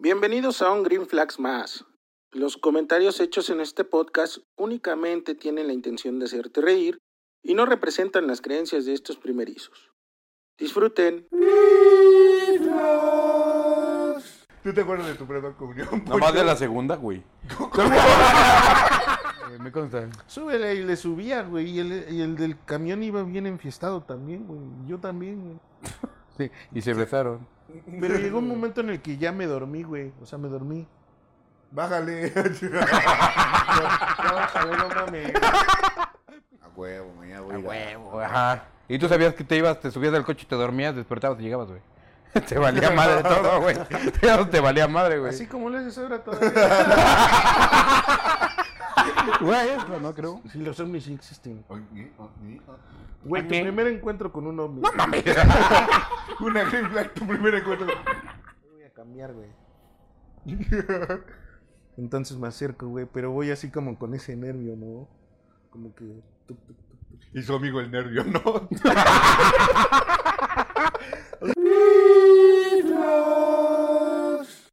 Bienvenidos a un Green Flags más. Los comentarios hechos en este podcast únicamente tienen la intención de hacerte reír y no representan las creencias de estos primerizos. Disfruten. ¿Tú te acuerdas de tu primera comunión? Nomás de la segunda, güey. Eh, me consta. Súbele y le subía, güey. Y el, y el del camión iba bien enfiestado también, güey. Yo también, güey. Sí, y se besaron. Pero llegó un momento en el que ya me dormí, güey. O sea, me dormí. Bájale. No, no mames. A huevo, mañana voy a a- Ajá. Y tú sabías que te ibas, te subías del coche y te dormías, despertabas y llegabas, güey. Te valía madre todo, güey. Te valía madre, güey. Así como le haces ahora todavía. Güey, eso no creo. Sí, los ovnis sí existen. Güey, tu ¿Qué? primer encuentro con un ovni. Una green flag, tu primer encuentro. Voy a cambiar, güey. Entonces me acerco, güey. Pero voy así como con ese nervio, ¿no? Como que... tuc, tuc, tuc. Y su amigo el nervio, ¿no?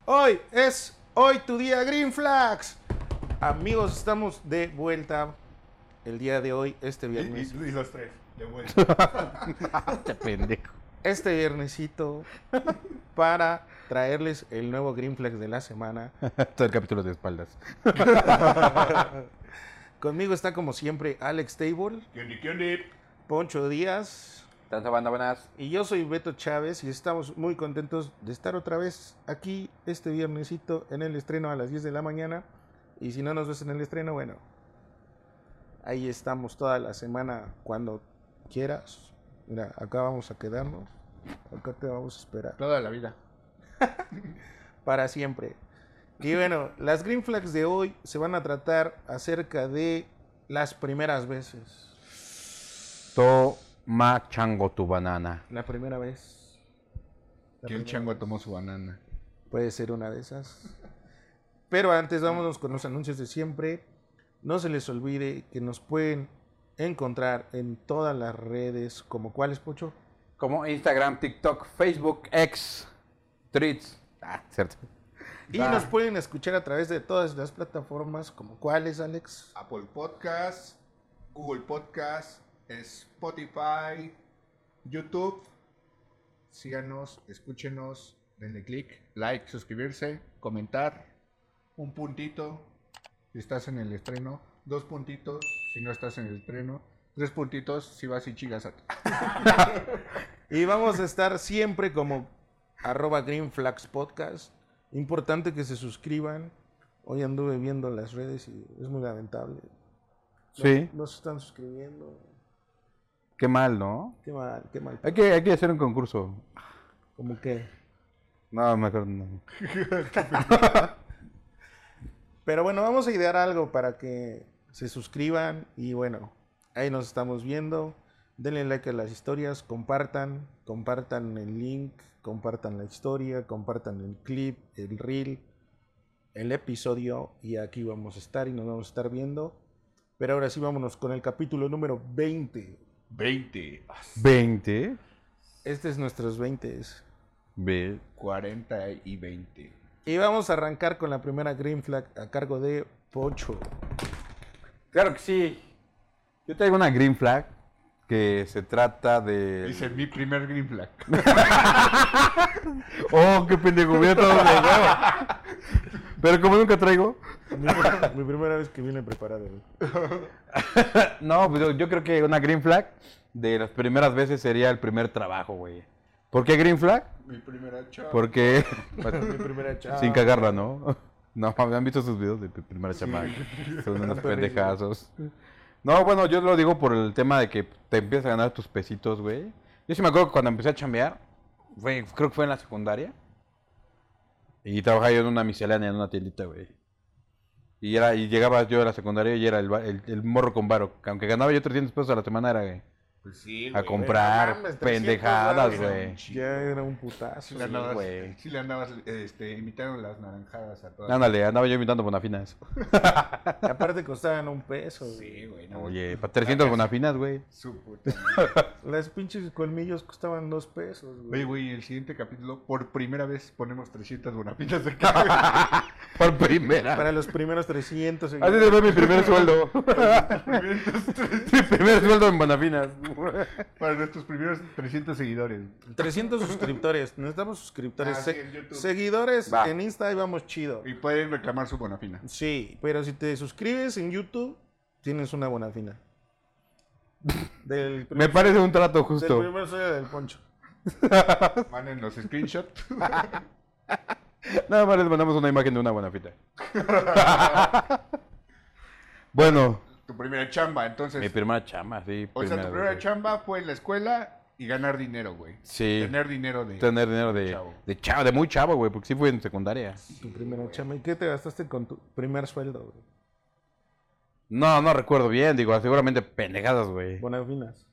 Hoy es hoy tu día Green Flags. Amigos, estamos de vuelta el día de hoy, este viernes. y- y los tres, de vuelta. Este pendejo. Este viernesito para traerles el nuevo Green Flags de la semana. Todo el capítulo de espaldas. Conmigo está como siempre Alex Table. Poncho Díaz Tanta banda buenas. y yo soy Beto Chávez y estamos muy contentos de estar otra vez aquí este viernesito en el estreno a las 10 de la mañana. Y si no nos ves en el estreno, bueno, ahí estamos toda la semana cuando quieras. Mira, acá vamos a quedarnos. Acá te vamos a esperar. Toda la vida. para siempre. Y bueno, las green flags de hoy se van a tratar acerca de las primeras veces. Toma chango tu banana. La primera vez. La Que el primera chango vez. tomó su banana. Puede ser una de esas. Pero antes vámonos con los anuncios de siempre. No se les olvide que nos pueden encontrar en todas las redes, como cuáles, Pocho. Como Instagram, TikTok, Facebook, X, Tweets. Ah, cierto. Y Va. nos pueden escuchar a través de todas las plataformas, como cuáles, Alex. Apple Podcast, Google Podcast, Spotify, YouTube. Síganos, escúchenos, denle click, like, suscribirse, comentar, un puntito si estás en el estreno, dos puntitos si no estás en el estreno, tres puntitos si vas y chigas a Y vamos a estar siempre como arroba Green Flags Podcast. Importante que se suscriban. Hoy anduve viendo las redes y es muy lamentable. Sí. No se están suscribiendo. Qué mal, ¿no? Qué mal, qué mal. Hay que, hay que hacer un concurso. Como que. No, mejor no. Pero bueno, vamos a idear algo para que se suscriban y bueno, ahí nos estamos viendo. Denle like a las historias, compartan, compartan el link, compartan la historia, compartan el clip, el reel, el episodio y aquí vamos a estar y nos vamos a estar viendo. Pero ahora sí vámonos con el capítulo número 20. 20, 20. Este es nuestros 20. Ve. 40 y 20. Y vamos a arrancar con la primera green flag a cargo de Pocho. Claro que sí. Yo traigo una green flag que se trata de... Dice mi primer green flag. Oh, qué pendejo, hubiera todo de huevo. Pero como nunca traigo... Mi, mi primera vez que vine preparado. No, pues yo, yo creo que una green flag de las primeras veces sería el primer trabajo, güey. ¿Por qué green flag? Mi primera chava. Mi primera chava. Sin cagarla, ¿no? No, ¿han visto sus videos de primera chamaca? Son unos pendejazos. No, bueno, yo lo digo por el tema de que te empiezas a ganar tus pesitos, güey. Yo sí me acuerdo que cuando empecé a chambear, fue, creo que fue en la secundaria. Y trabajaba yo en una miscelánea, en una tiendita, güey. Y, era, y llegaba yo a la secundaria y era el, el, el morro con varo. que Aunque ganaba yo 300 pesos a la semana, era, güey, Pues sí, a güey. comprar no mames, 300 pendejadas, güey. Ya era un putazo. Sí le andabas, güey. sí le andabas este, imitaron las naranjadas a todas. Ándale, andaba yo imitando bonafinas. Y aparte costaban un peso. güey. Sí, güey. no. Oye, para 300 bonafinas, güey. Su puta madre. Las pinches colmillos costaban dos pesos, Oye, güey. güey, el siguiente capítulo, por primera vez ponemos 300 bonafitas de cada. Por primera. Para los primeros 300. Así se ve mi primer sueldo. mi primer sueldo en bonafinas. Para nuestros primeros 300 seguidores. 300 suscriptores. Necesitamos suscriptores. Ah, sí, Se- en YouTube. Seguidores Va. en Insta ahí vamos chido. Y pueden reclamar su bonafina. Sí, pero si te suscribes en YouTube, tienes una buena fina. Del Me parece un trato del justo. primer sueldo del poncho. Manden los screenshots. Nada más les mandamos una imagen de una bonafita. bueno, tu primera chamba, entonces. mi primera chamba, sí. o sea, tu primera vez. chamba fue en la escuela y ganar dinero, güey. Sí. Tener dinero de. Tener dinero de Chavo. de chavo, de muy chavo, güey, porque sí fue en secundaria. Tu primera chamba. ¿Y qué te gastaste con tu primer sueldo, güey? No, no recuerdo bien, digo, seguramente pendejadas, güey. Buenas finas.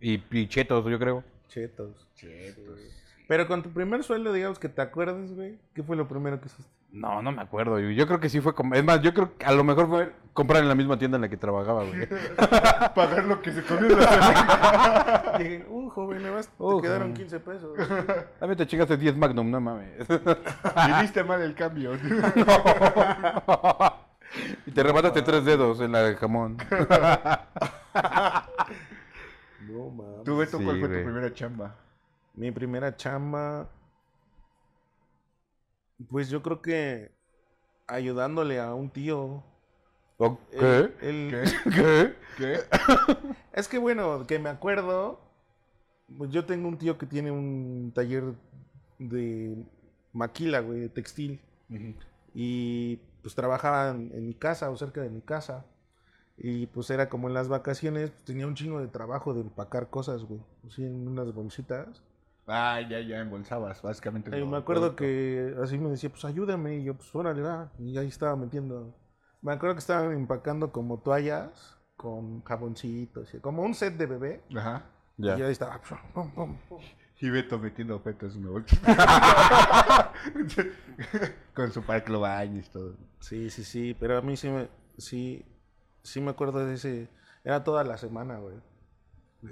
Y, y chetos, yo creo. Chetos. Chetos. Pero con tu primer sueldo, digamos que te acuerdas, güey. ¿Qué fue lo primero que hiciste? No, no me acuerdo. Yo yo creo que sí fue como. Es más, yo creo que a lo mejor fue comprar en la misma tienda en la que trabajaba, güey. Pagar lo que se comió la semana. Dije, uh, joven, más te Uh, quedaron joven. 15 pesos. A mí te chingaste 10 Magnum, no mames. Viviste mal el cambio. y te remataste tres dedos en la de jamón. No, mames. ¿Tú, Beto, Sí, cuál fue güey. tu primera chamba? Mi primera chamba. Pues yo creo que ayudándole a un tío. ¿O Él- ¿Qué? ¿Qué? ¿Qué? Es que bueno, que me acuerdo. Pues yo tengo un tío que tiene un taller de maquila, güey, de textil. Y pues trabajaba en, en mi casa o cerca de mi casa. Y pues era como en las vacaciones, pues, tenía un chingo de trabajo de empacar cosas, güey. Así en unas bolsitas. Ah, ya, ya embolsabas, básicamente. Y lo- me acuerdo producto. que así me decía, pues ayúdame. Y yo, pues órale, va. Y ahí estaba metiendo. Me acuerdo que estaban empacando como toallas con jaboncitos, y como un set de bebé. Ajá. Y yo Ya. ahí estaba. pum, pum, pum. Y Beto metiendo objetos en una bolsa. Con su parque lo baños y todo. Sí, sí, sí. Pero a mí sí me, sí, sí me acuerdo de ese. Era toda la semana, güey.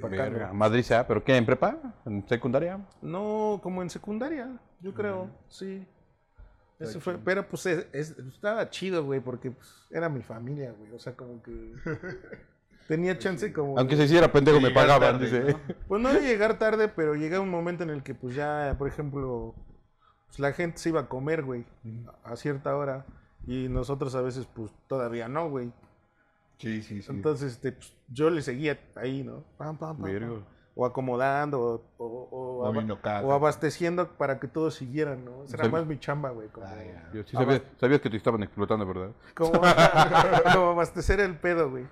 Verga, Madrid sea, ¿pero qué? ¿En prepa? ¿En secundaria? No, como en secundaria, yo creo, sí. Eso fue, pero pues es- es- estaba chido, güey, porque pues, era mi familia, güey. O sea, como que tenía chance como... Aunque se hiciera pendejo, me pagaban, tarde, dice. ¿no? Pues no de llegar tarde, pero llegaba un momento en el que pues ya, por ejemplo, pues, la gente se iba a comer, güey, a cierta hora. Y nosotros a veces pues todavía no, güey. Sí, sí, sí. Entonces, este, pues, yo le seguía ahí, ¿no? Pam, pam, pam. O acomodando, o, abasteciendo para que todos siguieran, ¿no? Sabi- más mi chamba, güey. Como, Ah, sí sabías que te estaban explotando, ¿verdad? como, como abastecer el pedo, güey.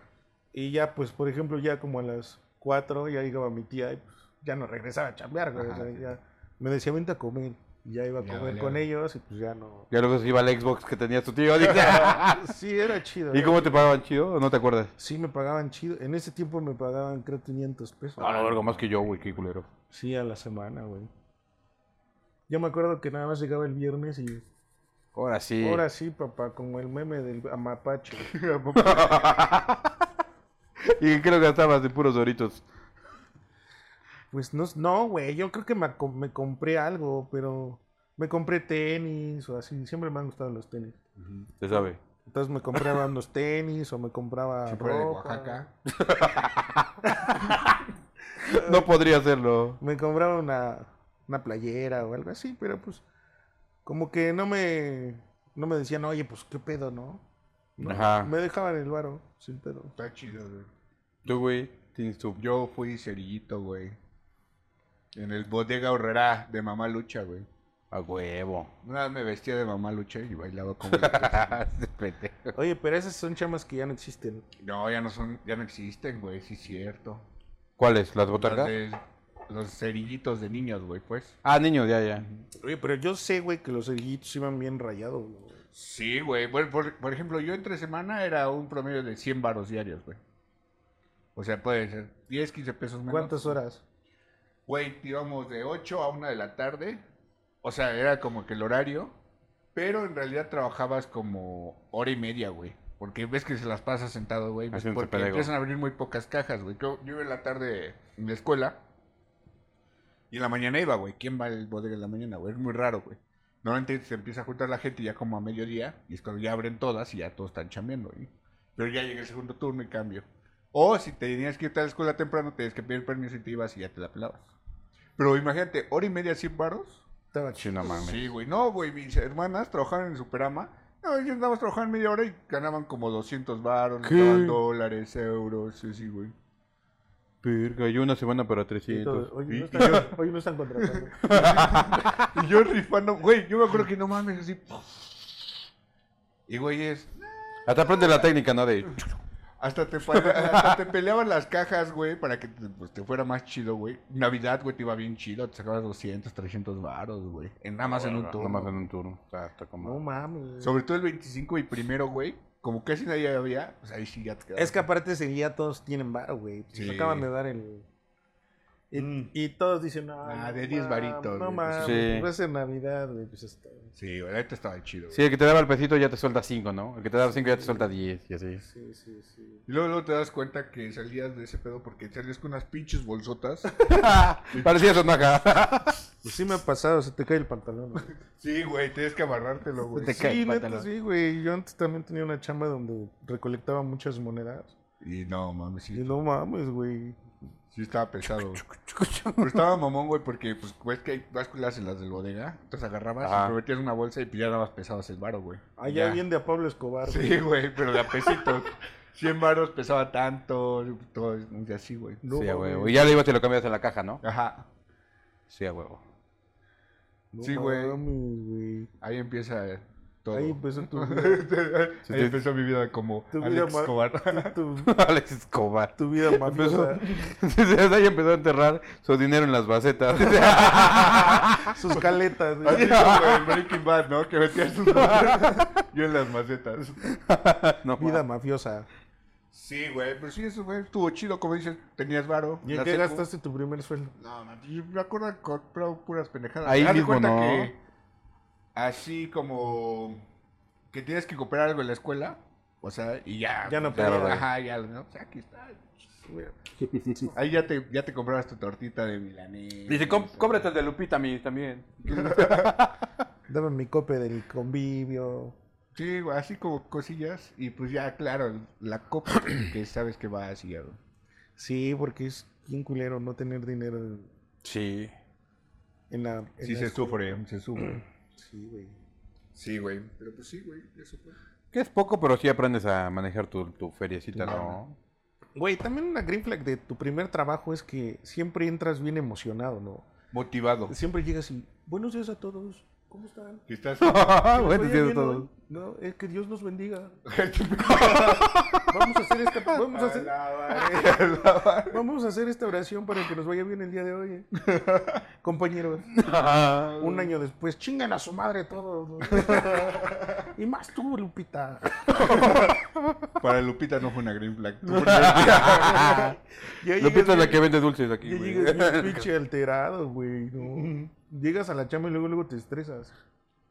Y ya, pues, por ejemplo, ya como a las 4 ya llegaba mi tía y pues, ya no regresaba a chambear, güey. o Ajá, sea, sí. ya me decía, vente a comer. Ya iba a Ya comer con ellos y pues ya no. Ya luego se iba al Xbox que tenía tu tío. Sí, era chido. ¿Y era cómo te pagaban chido? ¿O no te acuerdas? Sí, me pagaban chido. En ese tiempo me pagaban, creo, 500 pesos. Ah, no, algo más que yo, güey, qué culero. Sí, a la semana, güey. Yo me acuerdo que nada más llegaba el viernes y Ahora sí. ahora sí, papá, como el meme del amapache. ¿Y qué lo gastabas de puros doritos? Pues no, no, güey, yo creo que me, me compré algo, pero me compré tenis o así. Siempre me han gustado los tenis. Se sabe. Entonces me compraba unos tenis o me compraba fuera de ropa. Oaxaca. No podría hacerlo. Me compraba una, una playera o algo así, pero pues como que no me no me decían, oye, pues qué pedo, ¿no? No, Ajá. Me dejaban el varo, sin pedo. Está chido, güey. Tú, güey, tienes tu... Yo fui cerillito, güey. En el bodega horrera de mamá lucha, güey. A huevo. Una vez me vestía de mamá lucha y bailaba como... Oye, pero esas son chamas que ya no existen. no, ya no son, ya no existen, güey, sí es cierto. ¿Cuáles? ¿Las botargas? de- los cerillitos de niños, güey, pues. Ah, niños, ya, ya. Oye, pero yo sé, güey, que los cerillitos iban bien rayados, güey. Sí, güey. Bueno, por, por ejemplo, yo entre semana era un promedio de 100 varos diarios, güey. O sea, puede ser 10, 15 pesos menos. ¿Cuántas horas? Güey, íbamos de 8 a 1 de la tarde. O sea, era como que el horario. Pero en realidad trabajabas como hora y media, güey. Porque ves que se las pasas sentado, güey. pues, Porque pelego. empiezan a abrir muy pocas cajas, güey. Yo, yo iba en la tarde en la escuela. Y en la mañana iba, güey. ¿Quién va al bodega en la mañana, güey? Es muy raro, güey. Normalmente se empieza a juntar la gente ya como a mediodía. Y es cuando ya abren todas y ya todos están chambeando, güey. Pero ya llega el segundo turno y cambio. O si te tenías que irte a la escuela temprano, tenías que pedir permiso y te ibas y ya te la pelabas. Pero imagínate, hora y media, 100 baros. Estaba Sí, chido. no mames. Sí, güey. No, güey, mis hermanas trabajaban en Superama. No, ellos nada más trabajaban media hora y ganaban como 200 baros, ¿Qué? daban dólares, euros, sí, sí, güey. Verga, yo una semana para Y 300. todo, Hoy, no están, hoy no están contratando. Y yo rifando, güey, yo me acuerdo que no mames, así. Y güey, es. Hasta aprende la técnica, ¿no? De... Hasta te, hasta te peleaban las cajas, güey, para que te, pues, te fuera más chido, güey. Navidad, güey, te iba bien chido, te sacabas 200, 300 varos, güey. En nada más en un turno. Nada más en un turno. Como... No mames. Sobre todo el 25 y primero, güey. Como casi nadie había, pues ahí sí ya te quedabas. Es que aparte ese día todos tienen varo, güey. Se Sí. acaban de dar el... Y, Mm. y todos dicen, no, Ah, no de 10 mames, varitos, No mames, pues, sí. a ser Navidad, güey. Pues está. Sí, güey, ahorita estaba chido. güey. Sí, el que te daba el pesito ya te suelta 5, ¿no? El que te daba 5 ya te suelta 10 y así. Sí, sí, sí. Y luego, luego te das cuenta que salías de ese pedo porque salías con unas pinches bolsotas. Parecía sonaja. Pues sí me ha pasado, se te cae el pantalón. güey. Sí, güey, tienes que amarrártelo, güey. Te cae Sí, el neta, pantalón. sí, güey. Yo antes también tenía una chamba donde recolectaba muchas monedas. Y no, mames, Y sí, no mames, güey. Sí estaba pesado. Pero estaba mamón, güey, porque pues ves que hay básculas en las del bodega. Entonces agarrabas, Ajá. y te metías en una bolsa y pues, ya dabas pesados el varo, güey. Allá Ya. bien de a Pablo Escobar. Sí, güey, pero de a pesitos. 100 varos pesaba tanto, todo y así, güey. No sí, a huevo. Y ya lo ibas y lo cambias en la caja, ¿no? Ajá. Sí, a huevo. No Sí, güey. Ahí empieza eh, todo. Ahí empezó tu, Ahí empezó mi vida como Tu vida Alex ma- Escobar. tu, Alex Escobar. tu vida mafiosa. Desde ahí empezó a enterrar su dinero en las bacetas. Sus caletas, güey. Así como en Breaking Bad, ¿no? Que metía sus macetas. Yo en las macetas. no, Vida ma- mafiosa. Sí, güey, pero sí, eso fue, estuvo chido, como dices, tenías varo. ¿Y en qué secu. gastaste tu primer sueldo? No, man, yo me acuerdo que compraba puras pendejadas. Ahí mismo, ¿no? que así como que tienes que comprar algo en la escuela, o sea, y ya. Ya no podía. güey. Ajá, ya, ¿no? O sea, aquí está. Ahí ya te, ya te comprabas tu tortita de milanés. Dice, "Com- cómprate el de Lupita a mí también. Dame mi cope del convivio. Sí, así como cosillas. Y pues ya, claro, la copa que sabes que va así. güey. Sí, porque es bien culero no tener dinero Sí. en la. en Sí la se escuela. sufre, se sufre. Sí, güey. Sí, güey. Pero pues sí, güey, eso fue. Que es poco, pero sí aprendes a manejar tu, tu feriecita, ¿no? Güey, también una green flag de tu primer trabajo es que siempre entras bien emocionado, ¿no? Motivado. Siempre llegas y. Buenos días a todos. ¿Cómo están? Que estás... ¿Que les Bueno, vaya entiendo bien todo. hoy? No, es que Dios nos bendiga. Vamos a hacer esta, vamos a hacer, vamos a hacer esta oración para que nos vaya bien el día de hoy. ¿eh? Compañeros, un año después, chingan a su madre todos. ¿no? y más tú, Lupita. Para Lupita no fue una green flag. Lupita es la que vende dulces aquí, Ya güey. llegas bien pinche alterado, güey. ¿no? Llegas a la chamba y luego, luego te estresas.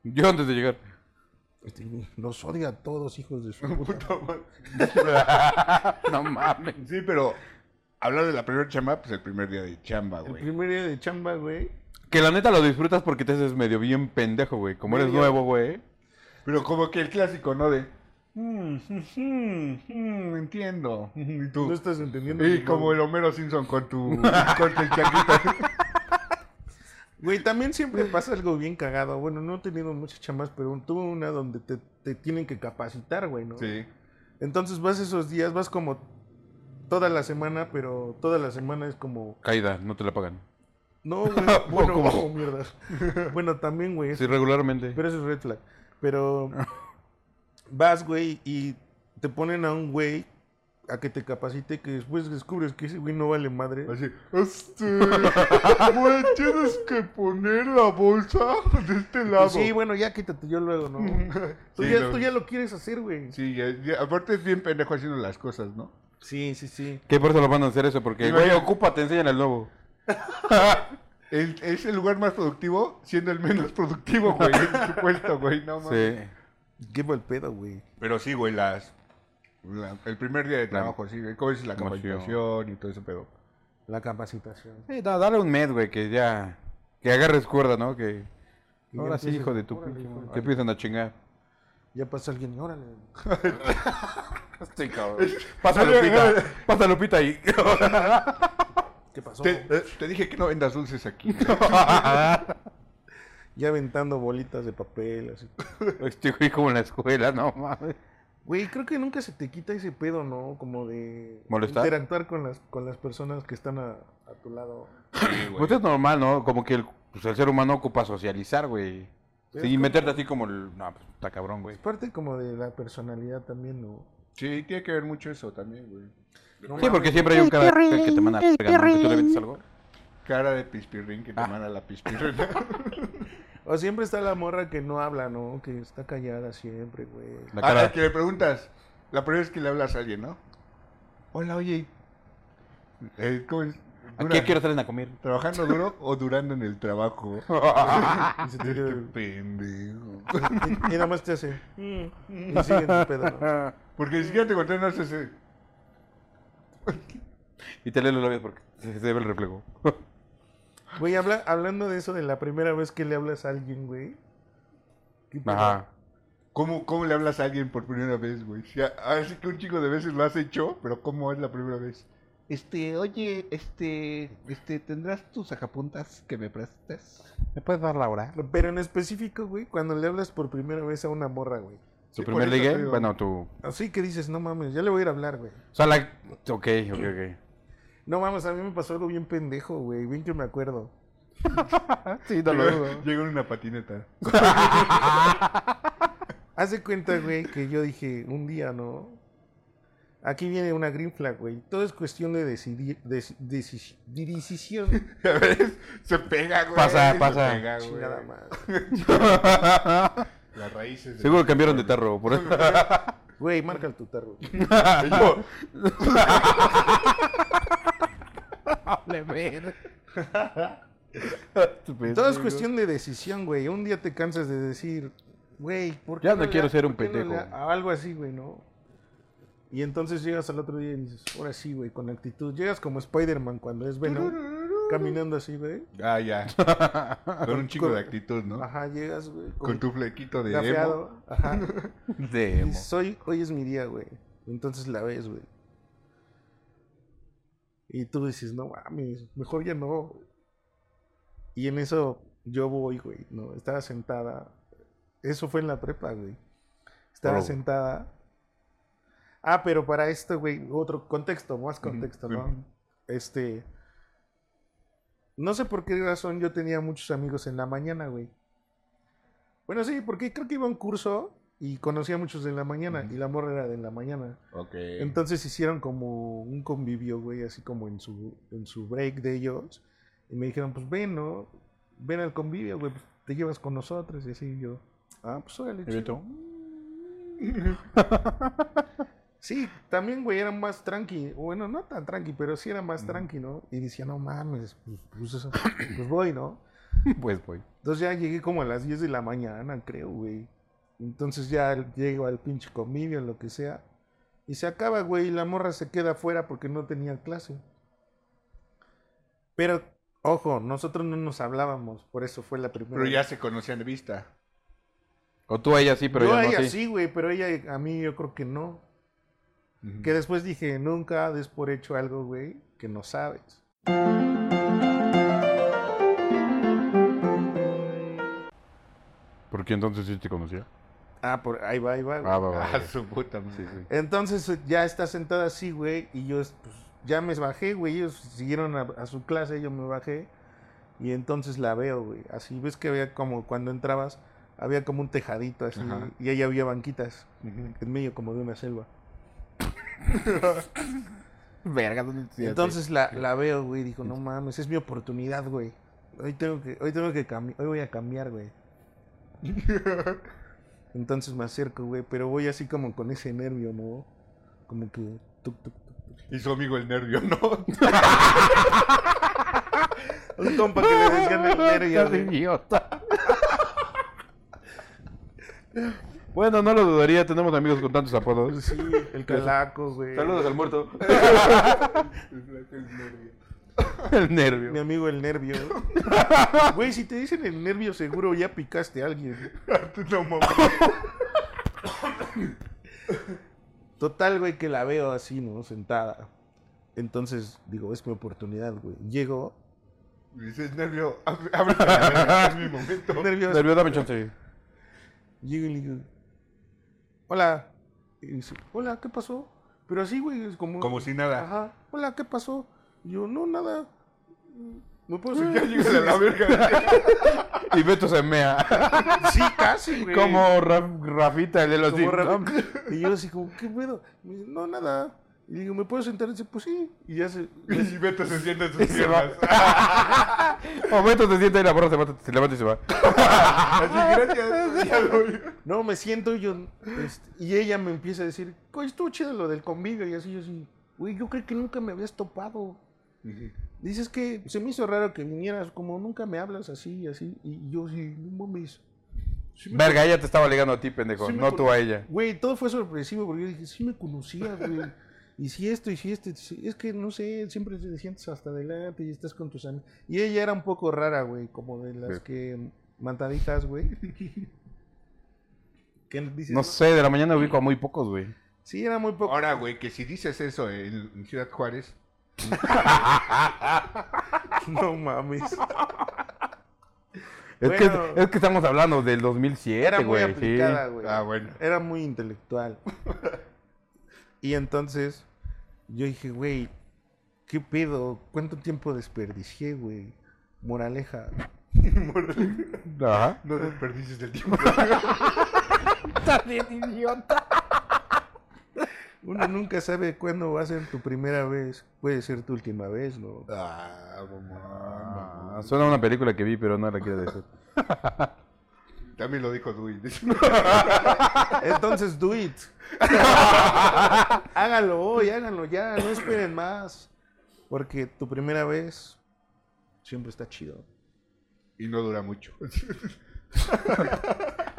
Yo antes de llegar. Este, Los odia a todos, hijos de su puta. No mames. Sí, pero hablar de la primera chamba, pues el primer día de chamba, El güey. primer día de chamba, güey. Que la neta lo disfrutas porque te haces medio bien pendejo, güey. Como eres Medio. nuevo, güey. Pero como que el clásico, ¿no? De... "Mm, mm, mm, entiendo. Y tú... No estás entendiendo. Y como madre. el Homero Simpson con tu... con tu changuito. Güey, también siempre pasa algo bien cagado. Bueno, no he tenido muchas chambas, pero tuve una donde te, te tienen que capacitar, güey, ¿no? Sí. Entonces vas esos días, vas como toda la semana, pero toda la semana es como... Caída, no te la pagan. No, güey, bueno, ¿Cómo? oh, mierda. Bueno, también, güey, Sí, regularmente. pero eso es red flag. Pero vas, güey, y te ponen a un güey a que te capacite, que después descubres que ese güey no vale madre. Así, este, güey, tienes que poner la bolsa de este lado. Pues sí, bueno, ya quítate yo luego, ¿no? Tú, Sí, ya, lo- tú ya lo quieres hacer, güey. Sí, ya- ya- aparte es bien pendejo haciendo las cosas, ¿no? Sí, sí, sí. Que por eso lo van a hacer eso, porque, güey, Imagínate. ocupa, te enseñan el nuevo. El- es el lugar más productivo siendo el menos productivo, güey, en su puesto, güey, no mames. Sí. Qué buen pedo, güey. Pero sí, güey, las... la- el primer día de trabajo, sí, güey, ¿cómo es la capacitación y todo ese pedo? La capacitación. Sí, no, dale un mes, güey, que ya. Que agarres cuerda, ¿no? Que. Ahora sí, hijo de tu órale, pinche hijo madre. de- Te empiezan a chingar. Ya pasa alguien, órale. Estoy cabrón. Pasa Lupita. Pasa Lupita ahí. ¿Qué pasó? Te, eh, te dije que no vendas dulces aquí. Ya aventando bolitas de papel, así. Estoy como en la escuela, no mames. Güey, creo que nunca se te quita ese pedo, ¿no? Como de ¿Molestar? interactuar con las, con las personas que están a, a tu lado. Pues es normal, ¿no? Como que el, pues el ser humano ocupa socializar, güey. Sin como- meterte así como el. No, pues está cabrón, güey. Es parte como de la personalidad también, ¿no? Sí, tiene que ver mucho eso también, güey. Sí, porque siempre hay un cara que te manda a tú le metes algo. Cara de pispirrín que te Ah. manda la pispirrina. O siempre está la morra que no habla, ¿no? Que está callada siempre, güey. La Ah, que le preguntas, la primera vez que le hablas a alguien, ¿no? Hola, oye. eh, ¿Cómo es? ¿A qué quiero salen a comer? ¿Trabajando duro o durando en el trabajo? Y, se te Qué queda- pendejo. y- y nada más te hace. "Mm", Y sigue en tu pedo, ¿no? Porque ni siquiera te conté, no sé si... Y te lee los labios porque se, se ve el reflejo. Güey, habla, hablando de eso de la primera vez que le hablas a alguien, güey. Ajá. ¿Cómo, ¿Cómo le hablas a alguien por primera vez, güey? Ya, Así que un chico de veces lo has hecho, pero ¿cómo es la primera vez? Este, oye, este, este, ¿tendrás tus sacapuntas que me prestes? ¿Me puedes dar la hora? Pero en específico, güey, cuando le hablas por primera vez a una morra, güey. ¿Tu Sí, primer ligue? Bueno, tu... Así que dices, no mames, ya le voy a ir a hablar, güey. O sea, la... Ok, ok, ok. No mames, a mí me pasó algo bien pendejo, güey. Bien que me acuerdo. Sí, no lo Llega, dudo. llega en una patineta. Haz de cuenta, güey, que yo dije un día, ¿no? Aquí viene una green flag, güey. Todo es cuestión de decidir, deci- deci- decisión. Se pega, güey. Pasa, se pasa. pega, güey. Chingada madre. Las raíces. de- Seguro cambiaron de tarro. Por eso. Güey, marca el tutarro. Y yo, Todo es cuestión de decisión, güey. Un día te cansas de decir, güey, ¿por qué Ya no le quiero ser un por qué no pendejo. le algo así, güey, ¿no? Y entonces llegas al otro día y dices, ahora sí, güey, con actitud. Llegas como Spider-Man cuando es Venom, caminando así, güey. Ah, ya. Con un chico Con- de actitud, ¿no? Ajá, llegas, güey. Con tu flequito de emo. Ajá. De Y emo. dices, hoy, hoy es mi día, güey. Entonces la ves, güey. Y tú dices, no mames, mejor ya no. Y en eso yo voy, güey, ¿no? Estaba sentada. Eso fue en la prepa, güey. Estaba Oh. sentada. Ah, pero para esto, güey, otro contexto, más contexto. ¿no? Este. No sé por qué razón yo tenía muchos amigos en la mañana, güey. Bueno, sí, porque creo que iba a un curso y conocía a muchos de la mañana y la morra era de la mañana. Ok. Entonces hicieron como un convivio, güey, así como en su, en su break de ellos. Y me dijeron, pues ven, ¿no? Ven al convivio, güey, pues, te llevas con nosotros. Y así yo, ah, pues órale, ¿Y chido". tú? Sí, también, güey, era más tranqui. Bueno, no tan tranqui, pero sí era más tranqui, ¿no? Y decía, no mames, pues, pues, eso- pues voy, ¿no? Pues voy. Entonces ya llegué como a las 10 de la mañana, creo, güey. Entonces ya llego al pinche convivio, lo que sea. Y se acaba, güey, y la morra se queda afuera porque no tenía clase. Pero, ojo, nosotros no nos hablábamos, por eso fue la primera. Pero ya se conocían de vista. O tú a ella sí, pero yo ella a no ella sí. sí, güey, pero ella a mí yo creo que no. Que después dije, nunca des por hecho algo, güey, que no sabes. ¿Por qué entonces sí te conocía? Ah, por ahí va, ahí va. güey. Ah, va, va. Ah, su puta. Sí, sí. Entonces eh, ya está sentada así, güey, y yo pues, ya me bajé, güey, ellos siguieron a, a su clase, yo me bajé, y entonces la veo, güey, así, ves que había como cuando entrabas, había como un tejadito así, Ajá. y ahí había banquitas, en medio como de una selva. Verga, ¿dónde te Entonces la, la veo, güey, dijo, no mames, es mi oportunidad, güey. Hoy tengo que, hoy tengo que cambiar, hoy voy a cambiar, güey. Entonces me acerco, güey, pero voy así como con ese nervio, ¿no? Como que tuc, tuc, tuc, tuc. Y su amigo el nervio, ¿no? Un compa que le decían el nervio. Idiota. Bueno, no lo dudaría, tenemos amigos con tantos apodos. Sí, el calaco, güey. Saludos al muerto. el nervio. El Mi nervio. amigo el nervio. Güey, si te dicen el nervio, seguro ya picaste a alguien. No mames. Total, güey, que la veo así, ¿no? Sentada. Entonces, digo, es mi oportunidad, güey. Llego, Dices nervio, abre- ábrete es mi momento. nervioso. Nervio, dame chance. Llego y le digo, hola. Y dice, hola, ¿qué pasó? Pero así, güey, es como... Como si nada. Ajá, hola, ¿qué pasó? Y yo, no, nada. ¿Me puedo Ya sentar? llegas a la verga. Y Beto se mea. Sí, casi, güey. Como Ra- Rafita, el de los Como rápido. Y yo así como, ¿qué pedo? Me dice, no, nada. Y le digo, ¿me puedo sentar? Y dice, pues sí. Y ya se... Y Beto se sienta en sus se piernas. O Beto se sienta y la borra se, va- se levanta y se va. Así, gracias. Ya voy. No, me siento y yo... este, y ella me empieza a decir, oye, estuvo chido lo del convivio. Y así, yo así, güey, yo creo que nunca me habías topado. Dices que se me hizo raro que vinieras, como nunca me hablas así y así. Y yo sí, no mames. Sí Verga, ella te estaba ligando a ti, pendejo. Sí no tú a ella. Güey, todo fue sorpresivo porque yo dije, sí me conocía, güey. Y si esto, y si esto, y si- es que no sé, siempre te sientes hasta adelante y estás con tus amigos. Y ella era un poco rara, güey, como de las Sí. que mantaditas, güey. ¿Qué dices? No sé, de la mañana ubico a muy pocos, güey. Sí, era muy poco. Ahora, güey, que si dices eso en, en Ciudad Juárez, No mames. Es, Bueno. que, es que estamos hablando del 2007, Era muy güey. sí. aplicada, güey. ah, bueno. Era muy intelectual. Y entonces yo dije, güey, ¿qué pedo? ¿Cuánto tiempo desperdicié, güey? Moraleja. Ajá. No desperdicies el tiempo. Estás bien idiota. Uno nunca sabe cuándo va a ser tu primera vez. Puede ser tu última vez, ¿no? Ah, mamá. Ah, suena a una película que vi, pero no la quiero decir. También lo dijo Dewey. Entonces, do it. háganlo hoy, háganlo ya. No esperen más. Porque tu primera vez siempre está chido. Y no dura mucho.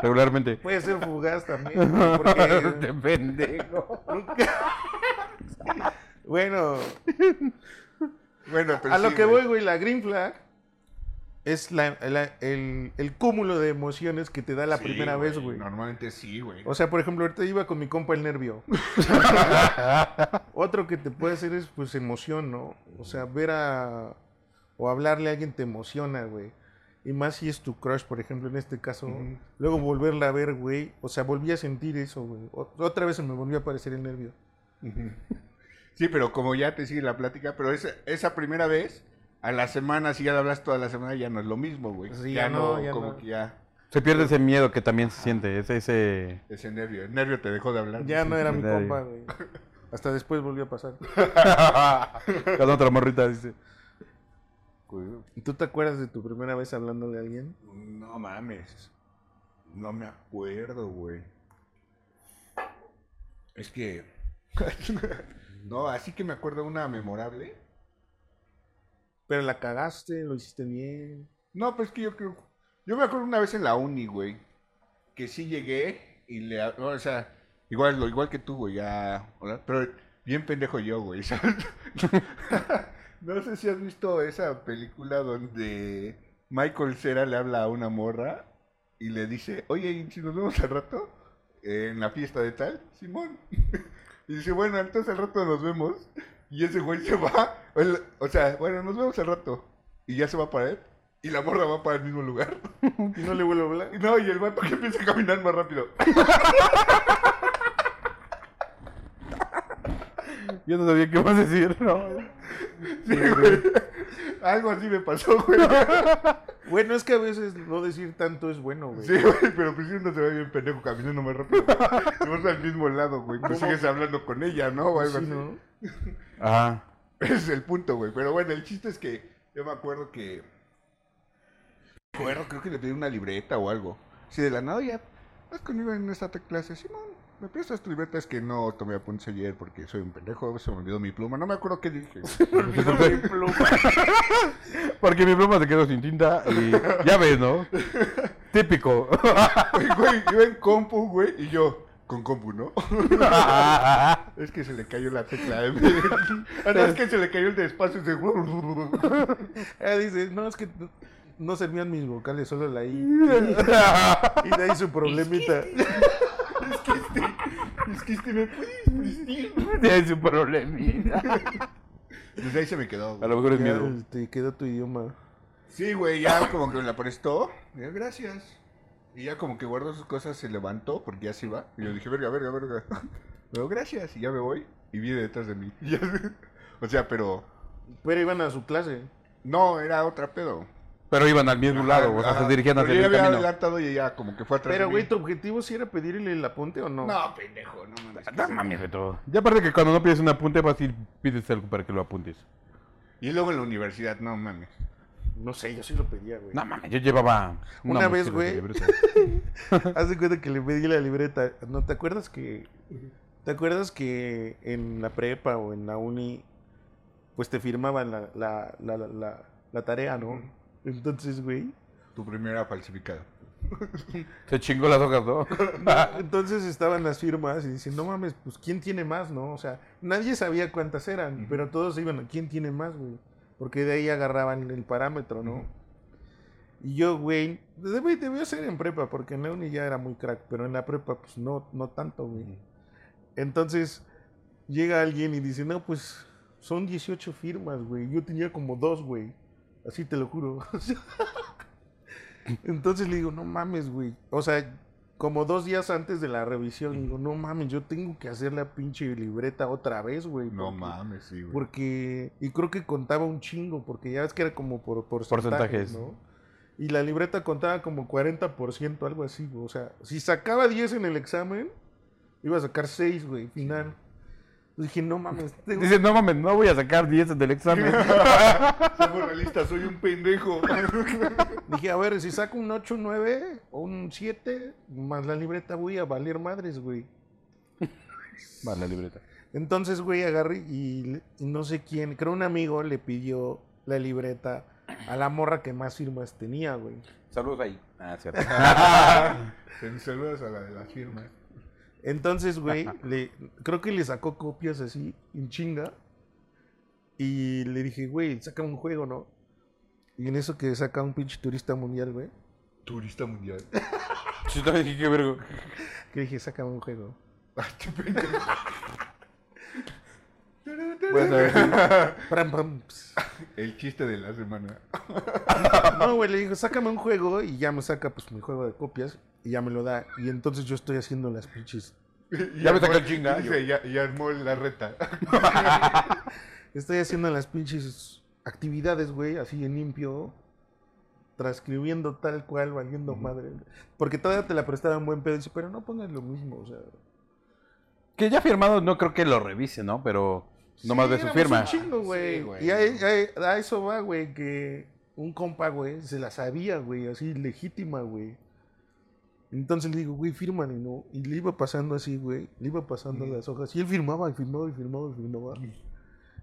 Regularmente. Puede ser fugaz también. Porque, De pendejo. bueno, Bueno, pero a lo que güey. voy, güey, la green flag es la- la- el, el cúmulo de emociones que te da la Sí, primera vez, güey. Normalmente sí, güey. O sea, por ejemplo, ahorita iba con mi compa el nervio. Otro que te puede hacer es, pues, emoción, ¿no? O sea, ver a... o hablarle a alguien te emociona, güey. Y más si es tu crush, por ejemplo, en este caso. Luego volverla a ver, güey. O sea, volví a sentir eso, güey. Otra vez se me volvió a aparecer el nervio. Sí, pero como ya te sigue la plática, pero esa, esa primera vez, a la semana, si ya la hablas toda la semana, ya no es lo mismo, güey. Sí, ya, ya no, no, ya como no. que ya, Se pierde ese miedo que también se siente. Ese, ese... ese nervio. El nervio te dejó de hablar. Ya no era mi compa, güey. Hasta después volvió a pasar. Cada otra morrita dice. ¿Y ¿Tú te acuerdas de tu primera vez hablándole a alguien? No mames. No me acuerdo, güey. Es que. no, así que me acuerdo una memorable. Pero la cagaste, lo hiciste bien. No, pues que yo creo. Yo me acuerdo una vez en la uni, güey. Que sí llegué y le. O sea, igual, lo igual que tú, güey. Ya. Pero bien pendejo yo, güey. no sé si has visto esa película donde Michael Cera le habla a una morra y le dice: Oye, ¿y si nos vemos al rato en la fiesta de tal, Simón. y dice: Bueno, entonces al rato nos vemos. Y ese güey se va. o el- O sea, bueno, nos vemos al rato. Y ya se va para él. Y la morra va para el mismo lugar. Y no le vuelvo a hablar. Y No, y el vato que empieza a caminar más rápido. Yo no sabía qué más decir, ¿no? Sí, güey. Algo así me pasó, güey. Bueno, es que a veces no decir tanto es bueno, güey. Sí, güey, pero pues si uno se ve bien pendejo caminando más rápido. Te vas al mismo lado, güey. Pues sigues hablando con ella, ¿no? O algo Sí, así. ¿no? Ajá. Ese es el punto, güey. Pero bueno, el chiste es que yo me acuerdo que. Me acuerdo, creo que le pedí una libreta o algo. Si de la nada ya. ¿Vas conmigo en esta clase? Simón. ¿Me prestas tu libreta? Es que no tomé apuntes ayer porque soy un pendejo, se me olvidó mi pluma. No me acuerdo qué dije. Porque mi pluma se quedó sin tinta y ya ves, ¿no? Típico. Güey, iba en compu, güey, y yo, con compu, ¿no? es que se le cayó la tecla. no, es que se le cayó el de espacio. Se... Eh, dice, no, es que no- no servían mis vocales, solo la I. y de ahí su problemita. Es que este me puedes decir. Tiene su problemita. Desde ahí se me quedó. A lo mejor es Ya, miedo. Te quedó tu idioma. Sí, güey, ya como que me la prestó. Yo, gracias. Y ya como que guardó sus cosas, se levantó porque ya se iba. Y yo dije, verga, verga, verga. Pero gracias. Y ya me voy. Y viene detrás de mí. O sea, pero... Pero iban a su clase. No, era otra pedo. Pero iban al mismo lado, o sea, Ajá, se dirigían hacia ya el había camino. adelantado y ella como que fue atrás Pero, de güey. ¿tu objetivo sí era pedirle el apunte o no? No, pendejo, no mames. No mames, Beto. Ya aparte que cuando no pides un apunte, vas y pides algo para que lo apuntes. Y luego en la universidad, no mames. No sé, yo sí lo pedía, güey. No mames, yo llevaba Una vez, mochila de güey. Haz de cuenta que le pedí la libreta. ¿No te acuerdas que... ¿Te acuerdas que en la prepa o en la uni, pues te firmaban la, la, la, la, la- la tarea, ¿no? Entonces, güey... Tu primera falsificada. Se chingó las hojas, ¿no? Entonces estaban las firmas y dicen, no mames, pues ¿quién tiene más, no? O sea, nadie sabía cuántas eran, pero todos iban ¿quién tiene más, güey? Porque de ahí agarraban el parámetro, ¿no? Y yo, güey, debe- debió ser en prepa, porque en la uni ya era muy crack, pero en la prepa, pues no, no tanto, güey. Entonces, llega alguien y dice, no, pues son 18 firmas, güey. Yo tenía como dos, güey. Así te lo juro. Entonces le digo, no mames, güey. O sea, como dos días antes de la revisión, digo, no mames, yo tengo que hacer la pinche libreta otra vez, güey. No porque- mames, sí, güey. Porque, y creo que contaba un chingo, porque ya ves que era como por Porcentajes. porcentajes, ¿no? Y la libreta contaba como 40%, algo así, güey. O sea, si sacaba 10 en el examen, iba a sacar 6, güey, final. Dije, no mames, tengo- Dice, no mames, no voy a sacar 10 del examen. Somos realistas, soy un pendejo. dije, a ver, si saco un 8, un 9 o un 7, más la libreta voy a valer madres, güey. Vale, la libreta. Entonces, güey, agarré y, no sé quién, creo un amigo le pidió la libreta a la morra que más firmas tenía, güey. Saludos ahí. Ah, cierto. Te saludas a la de las firmas. Entonces, güey, le, creo que le sacó copias así, en chinga. Y le dije, güey, saca un juego, ¿no? Y en eso que saca un pinche turista mundial, güey. Turista mundial. Yo también dije, qué vergo. Que dije, saca un juego. Ay, qué pendejo. Bueno, Pram, pam, ps. El chiste de la semana. No, güey, le digo, sácame un juego y ya me saca pues mi juego de copias y ya me lo da. Y entonces yo estoy haciendo las pinches. Y Ya me saca el chinga. Dice, ya, ya armó la reta. Estoy haciendo las pinches actividades, güey, así en limpio. Transcribiendo tal cual, valiendo madre. Porque todavía te la prestaba en buen pedo. Dice, pero no pongas lo mismo, o sea. que ya firmado no creo que lo revise, ¿no? Pero nomás Sí, ve su firma. un chingo, güey. Sí, güey. y ahí- ahí- a eso va, güey, que un compa, güey, se la sabía, güey, así legítima, güey. Entonces le digo, güey, fírmale, ¿no? Y le iba pasando así, güey, le iba pasando las hojas. Y él firmaba, y firmaba, y firmaba, y firmaba.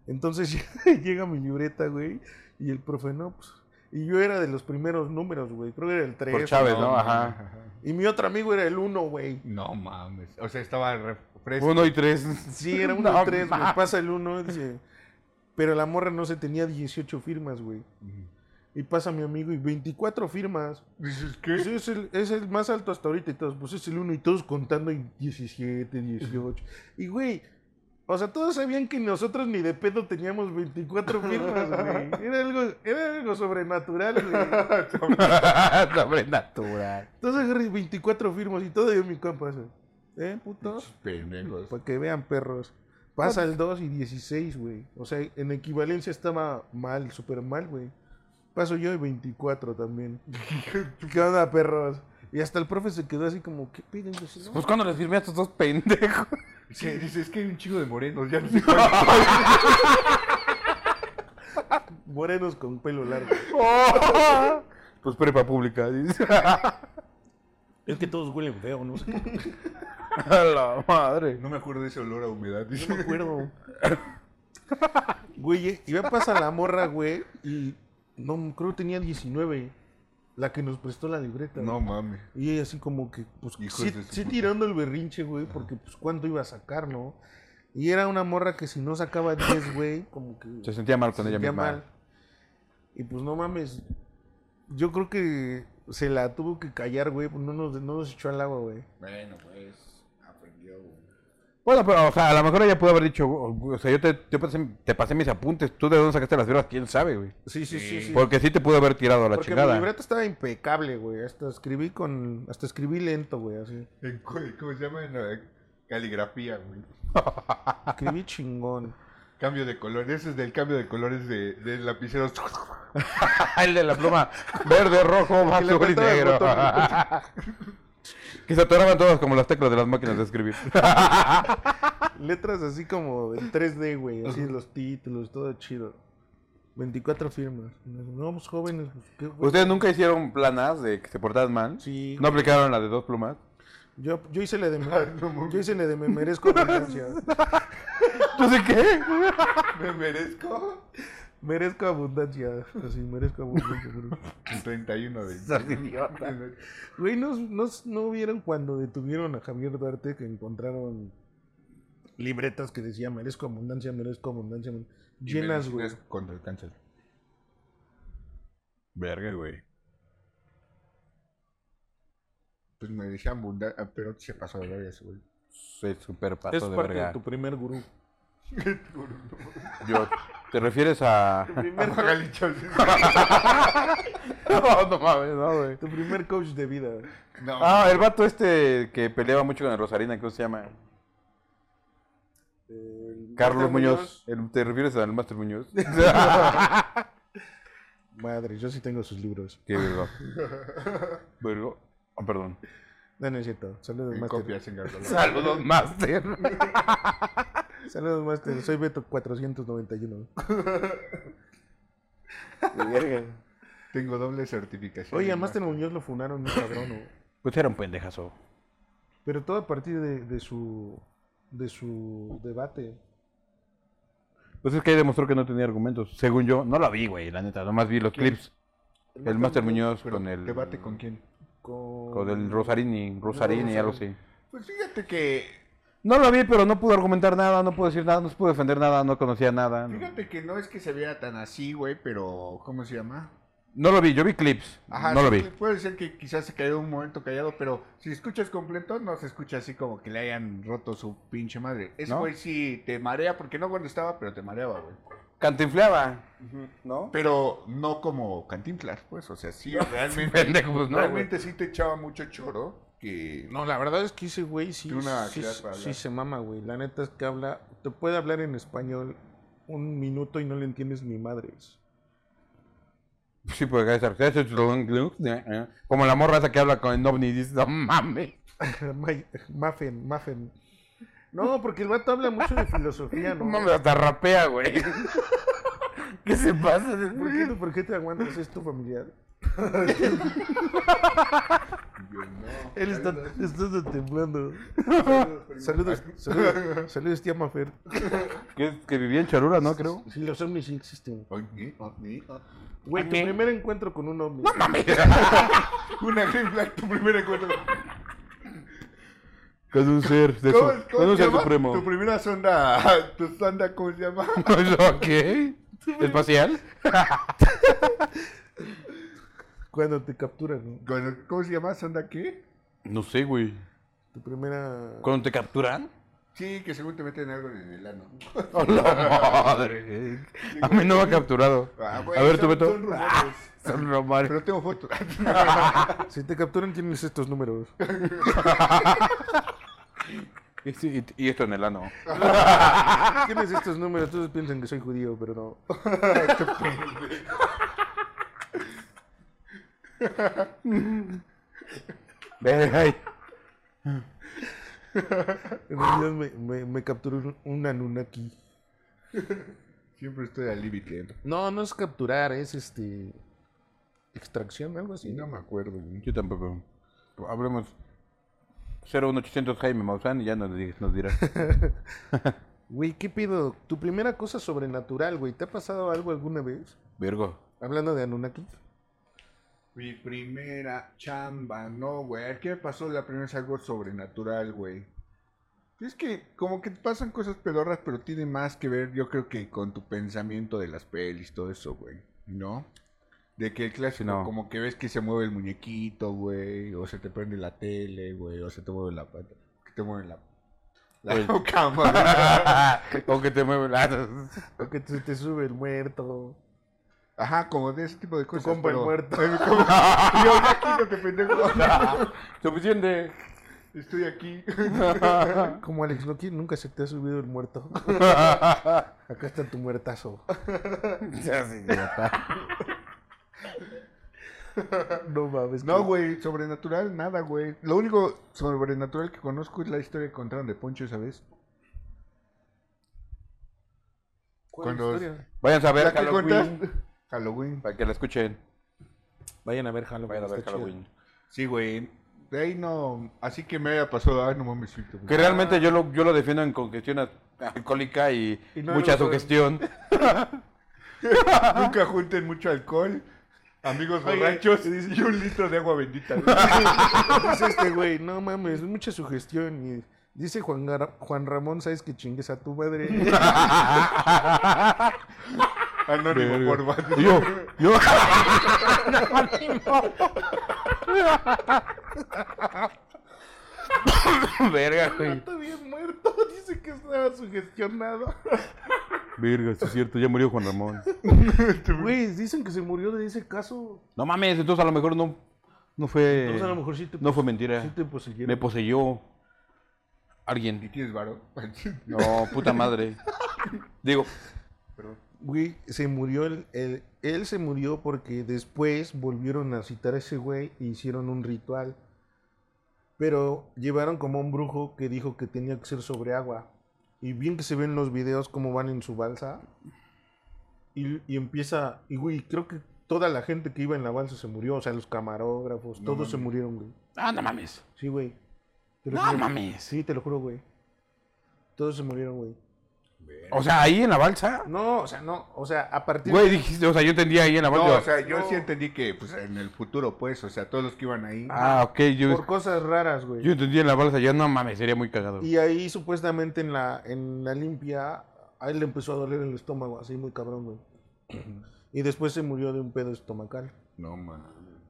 Entonces llega mi libreta, güey, y el profe, no, pues... Y yo era de los primeros números, güey, creo que era el 3. Por Chávez, ¿no? Ajá. Y mi otro amigo era el 1, güey. No mames. O sea, estaba re fresco. Uno y tres. Sí, era No uno 3, güey. Pasa el 1, dice. Pero la morra no se tenía 18 firmas, güey. Y pasa mi amigo y 24 firmas. Dices, Pues ¿qué? es, el, es el más alto hasta ahorita y todos. Pues es el 1 y todos contando y 17, 18. Y, güey, o sea, todos sabían que nosotros ni de pedo teníamos 24 firmas, güey. Era algo, era algo sobrenatural, güey. Sobrenatural. Entonces agarré 24 firmas y todavía mi compa. ¿Eh, puto? Pendejos. Para que vean, perros. Pasa el 2 y 16, güey. O sea, en equivalencia estaba mal, súper mal, güey. Paso yo y 24 también. ¿Qué onda, perros? Y hasta el profe se quedó así como, ¿qué piden? Yo así, "No". Pues cuando les firmé a estos dos pendejos. Sí, dice, es que hay un chingo de morenos. Ya no sé cuál. Morenos con pelo largo. Pues prepa pública, dice. Es que todos huelen feo, ¿no? sé qué. A la madre. No me acuerdo de ese olor a humedad. No me acuerdo. Güey, iba a pasar la morra, güey, y no, creo que tenía 19. La que nos prestó la libreta. No mames. Y ella así como que, pues, sí, tirando el berrinche, güey, porque, pues, ¿cuánto iba a sacar, no? Y era una morra que si no sacaba 10, güey, como que... Se sentía mal con se ella sentía misma. mal. Y pues, no mames, yo creo que se la tuvo que callar, güey, pues no nos, no nos echó al agua, güey. Bueno, pues. Bueno, pero, o sea, a lo mejor ella pudo haber dicho, o sea, yo te, yo pasé, te pasé mis apuntes, tú de dónde sacaste las birras, quién sabe, güey. Sí, sí, sí, sí. Porque sí te pudo haber tirado a la Porque mi chingada. libreta estaba impecable, güey. Hasta escribí con... Hasta escribí lento, güey, así. En ¿Cómo se llama? En la caligrafía, güey. Escribí chingón. Cambio de colores. Ese es del cambio de colores de, de lapiceros. el de la pluma verde, rojo, azul y negro. que se atoraban todas como las teclas de las máquinas de escribir. Letras así como en 3D, güey. Así los títulos, todo chido. 24 firmas. No, somos jóvenes. pues, ¿qué, güey? ¿Ustedes nunca hicieron planas de que se portaban mal? Sí. ¿No aplicaron la de dos plumas? Yo, yo hice la de... Me, yo hice la de me merezco abundancia. ¿Tú sé qué? Me merezco. Merezco abundancia. Así, merezco abundancia. güey. El 31 de... Güey, ¿no, no, ¿no vieron cuando detuvieron a Javier Duarte que encontraron libretas que decían merezco abundancia, merezco abundancia? men-"? Llenas, güey. Contra el cáncer. Verga, güey. Pues me decían abundancia, pero se pasó de verga ese güey. Soy súper paso Es de parte verga. de tu primer gurú. Yo, ¿Te refieres a...? Primer co- Magali Chávez. no, no mames, no, güey. tu primer coach de vida. No. Ah, el vato este que peleaba mucho con el Rosarina, ¿cómo se llama? Carlos Muñoz. El- ¿Te refieres al Master Muñoz? Madre, yo sí tengo sus libros. Qué verga. Verga. Oh, perdón. No, no es cierto. Saludos, Master. copias. Saludos, Master. Saludos, Master. Soy Beto 491. Tengo doble certificación. Oye, a Master Muñoz lo funaron un cabrón, ¿no? Pues era un pendejazo. Pero todo a partir de, de su de su debate. Pues es que ahí demostró que no tenía argumentos. Según yo, no la vi, güey, la neta. Nomás vi los clips. El Master Muñoz con el... ¿Debate con quién? Con, Con el Rosarini. Rosarini, algo así. Pues fíjate que. No lo vi, pero no pude argumentar nada, no pude decir nada, no se pudo defender nada, no conocía nada. No, Fíjate que no es que se viera tan así, güey, pero. ¿Cómo se llama? No lo vi, yo vi clips. Ajá, no lo vi. Puede ser que quizás se cayó un momento callado, pero si escuchas completo, no se escucha así como que le hayan roto su pinche madre. Ese ¿No? güey sí te marea, porque no cuando estaba, pero te mareaba, güey. Cantinfleaba. ¿No? Pero no como Cantinflas, pues, o sea, sí, realmente. Pendejo, pues no, realmente sí te echaba mucho choro. Que. No, la verdad es que ese güey sí, una sí, se mama, güey. La neta es que habla, te puede hablar en español un minuto y no le entiendes ni madres. Sí, pues estar. Como la morra esa que habla con el ovni y dice, no mames. Muffin, Muffin. No, porque el vato habla mucho de filosofía, ¿no? Mames, hasta rapea, güey. ¿Qué se pasa? ¿Por qué, ¿Por qué te aguantas? ¿Es Él está, está temblando. Saludos, saludos, saludos, tía Mafer. Que, que vivía en Charura, ¿no? Creo. Sí, los ovnis sí existen. Güey, tu primer encuentro con un ovni. Una green flag, tu primer encuentro. Con un ser de ¿Cómo, eso. cómo Con un se ser supremo. Tu primera sonda, tu sonda, ¿cómo se llama? ¿Qué? ¿Espacial? Cuando te capturan, ¿no? Cuando- ¿Cómo se llama? ¿Sonda qué? No sé, güey. Tu primera... ¿Cuándo te capturan? Sí, que según te meten algo en el ano. ¡Oh, la madre! A mí no me ha capturado. Ah, güey, A ver, tú, Beto. son rumores. Son rumores. Pero tengo fotos. Si te capturan tienes estos números. Y, sí, y- y esto en el ano. Tienes estos números, todos piensan que soy judío, pero no. Ve, ay. En realidad me, me, me capturó un, un Anunnaki. Siempre estoy al límite. No, no es capturar, es este... Extracción, algo así. Sí, no me acuerdo. güey. Yo tampoco. Hablemos. 01800 Jaime Maussan y ya nos, nos dirás. Güey, ¿qué pido? Tu primera cosa sobrenatural, güey. ¿Te ha pasado algo alguna vez? Virgo. Hablando de Anunnaki. Mi primera chamba, no, güey. ¿Qué me pasó la primera vez algo sobrenatural, güey? Es que como que te pasan cosas pedorras, pero tiene más que ver, yo creo que con tu pensamiento de las pelis, todo eso, güey. ¿No? De que el clásico, no. como que ves que se mueve el muñequito, güey, o se te prende la tele, güey, o se te mueve la pata, que te mueve la, la cámara. o que te mueve la... O que se te sube el muerto. Ajá, como de ese tipo de cosas. compa el pero- muerto. Como- Y yo, ya quítate, pendejo. Suficiente. Estoy aquí. Como Alex Loki, nunca se te ha subido el muerto. Acá está tu muertazo. Seas idiota. No mames. No, que- güey, sobrenatural, nada, güey. Lo único sobrenatural que conozco es la historia que contaron de Poncho esa vez. ¿Cuál cuando- historia? Vayan a ver ¿La que Halloween. Halloween. Para que la escuchen. Vayan a ver Halloween. Vayan a ver chido. Halloween. Sí, güey. De ahí no. Así que me haya pasado. Ay, no mames. Que realmente yo lo, yo lo defiendo en congestión alcohólica y, Y no mucha sugestión. Nunca junten mucho alcohol. Amigos Oye, borrachos y un litro de agua bendita. Dice este güey, no mames, mucha sugestión. Y dice Juan, Gar- Juan Ramón, ¿sabes que chingues a tu madre? Anónimo por vato. Yo, yo. Verga, güey. Está bien muerto, dice que estaba sugestionado. Verga, sí es cierto, ya murió Juan Ramón. Güey, dicen que se murió de ese caso. No mames, entonces a lo mejor no, no fue. Entonces a lo mejor sí te, No fue mentira. sí te poseyeron. Me poseyó ¿Y alguien. tienes varo? No, puta madre. Digo, Güey, se murió el, el- él se murió porque después volvieron a citar a ese güey e hicieron un ritual. Pero llevaron como un brujo que dijo que tenía que ser sobre agua. Y bien que se ven los videos cómo van en su balsa. Y, y empieza, y güey, creo que toda la gente que iba en la balsa se murió, o sea, los camarógrafos, No todos se murieron, güey. ah, no mames. Sí, güey. No juro. mames. Sí, te lo juro, güey. Todos se murieron, güey. O sea, ahí en la balsa. No, o sea, no, o sea, a partir Güey, dijiste, o sea, yo entendía ahí en la No, balsa. o sea, yo No. sí entendí que pues en el futuro, pues, o sea, todos los que iban ahí. ah, ok, yo, por cosas raras, güey. yo entendí en la balsa, ya no mames, sería muy cagado. Y ahí supuestamente en la, en la limpia, a él le empezó a doler el estómago, así muy cabrón, güey. Y después se murió de un pedo estomacal. No, man.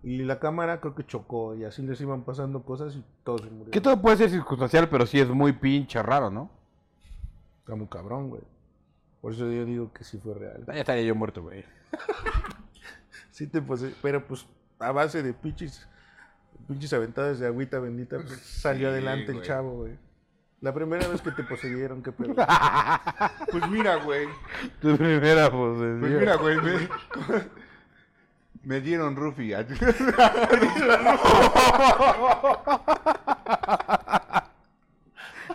Y la cámara creo que chocó y así les iban pasando cosas y todos se murieron. Que todo puede ser circunstancial, pero sí es muy pinche raro, ¿no? Está muy cabrón, güey. Por eso yo digo que sí fue real. Ya estaría yo muerto, güey. Sí te pose- pero pues a base de pinches, pinches aventadas de agüita bendita, pues, salió Sí, adelante el chavo, güey. La primera vez que te poseyeron, qué pedo. Pues mira, güey. Tu primera posesión. Pues mira, güey. Me, me dieron Rufi.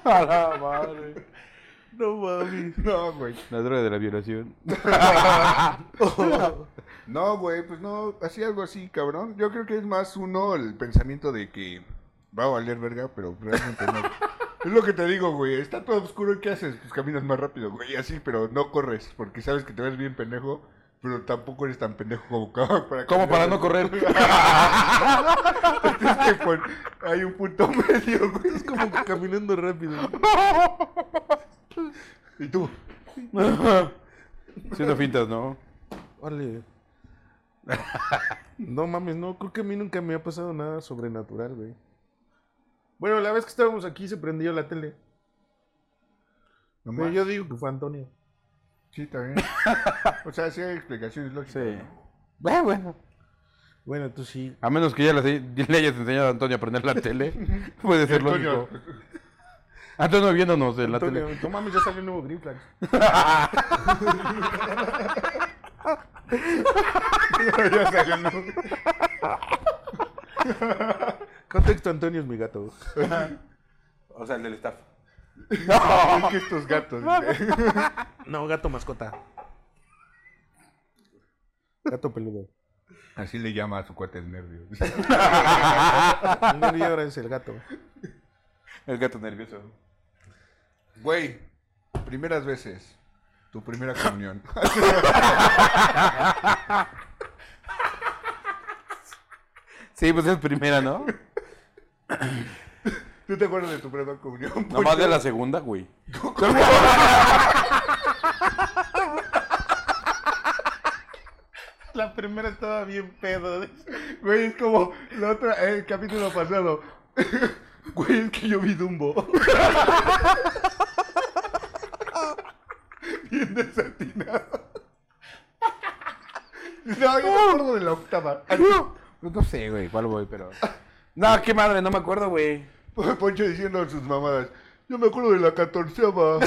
A la madre. No mames. No, güey. La droga de la violación. No, güey, pues no, así algo así, cabrón. Yo creo que es más uno el pensamiento de que va a valer verga, pero realmente no. Es lo que te digo, güey. Está todo oscuro. ¿Qué haces? Pues caminas más rápido, güey. Así, pero no corres. Porque sabes que te ves bien pendejo. Pero tampoco eres tan pendejo como para, Como para no correr. Que pon- Hay un punto medio, güey. Es como caminando rápido. Y tú. Haciendo fintas, ¿no? Vale. No mames, no, creo que a mí nunca me ha pasado nada sobrenatural, güey. Bueno, la vez que estábamos aquí se prendió la tele. No Pero más. yo digo que fue Antonio. Sí, también. O sea, sí hay explicaciones lógicas. Sí. ¿no? Bueno, bueno. Bueno, tú sí. A menos que ya le, le hayas enseñado a Antonio a prender la tele. Puede ser lógico. Antonio viéndonos en la Antonio, tele. no mames, ya salió el nuevo Green Flags. ya salió, ¿no? Contexto, Antonio es mi gato. O sea, el del staff. Es que estos gatos. No, gato mascota. Gato peludo. Así le llama a su cuate el nervio. El nervio ahora es el gato. El gato nervioso. Güey, primeras veces. Tu primera comunión. Sí, pues es primera, ¿no? ¿Tú te acuerdas de tu primera comunión? Nomás de la segunda, güey. La primera estaba bien pedo. Güey, es como la otra, el capítulo pasado. Güey, es que yo vi Dumbo. Bien desatinado. No, yo me acuerdo de la octava. No sé, güey, cuál voy, pero. No, qué madre, no me acuerdo, güey. Poncho diciendo a sus mamadas. Yo me acuerdo de la catorceava.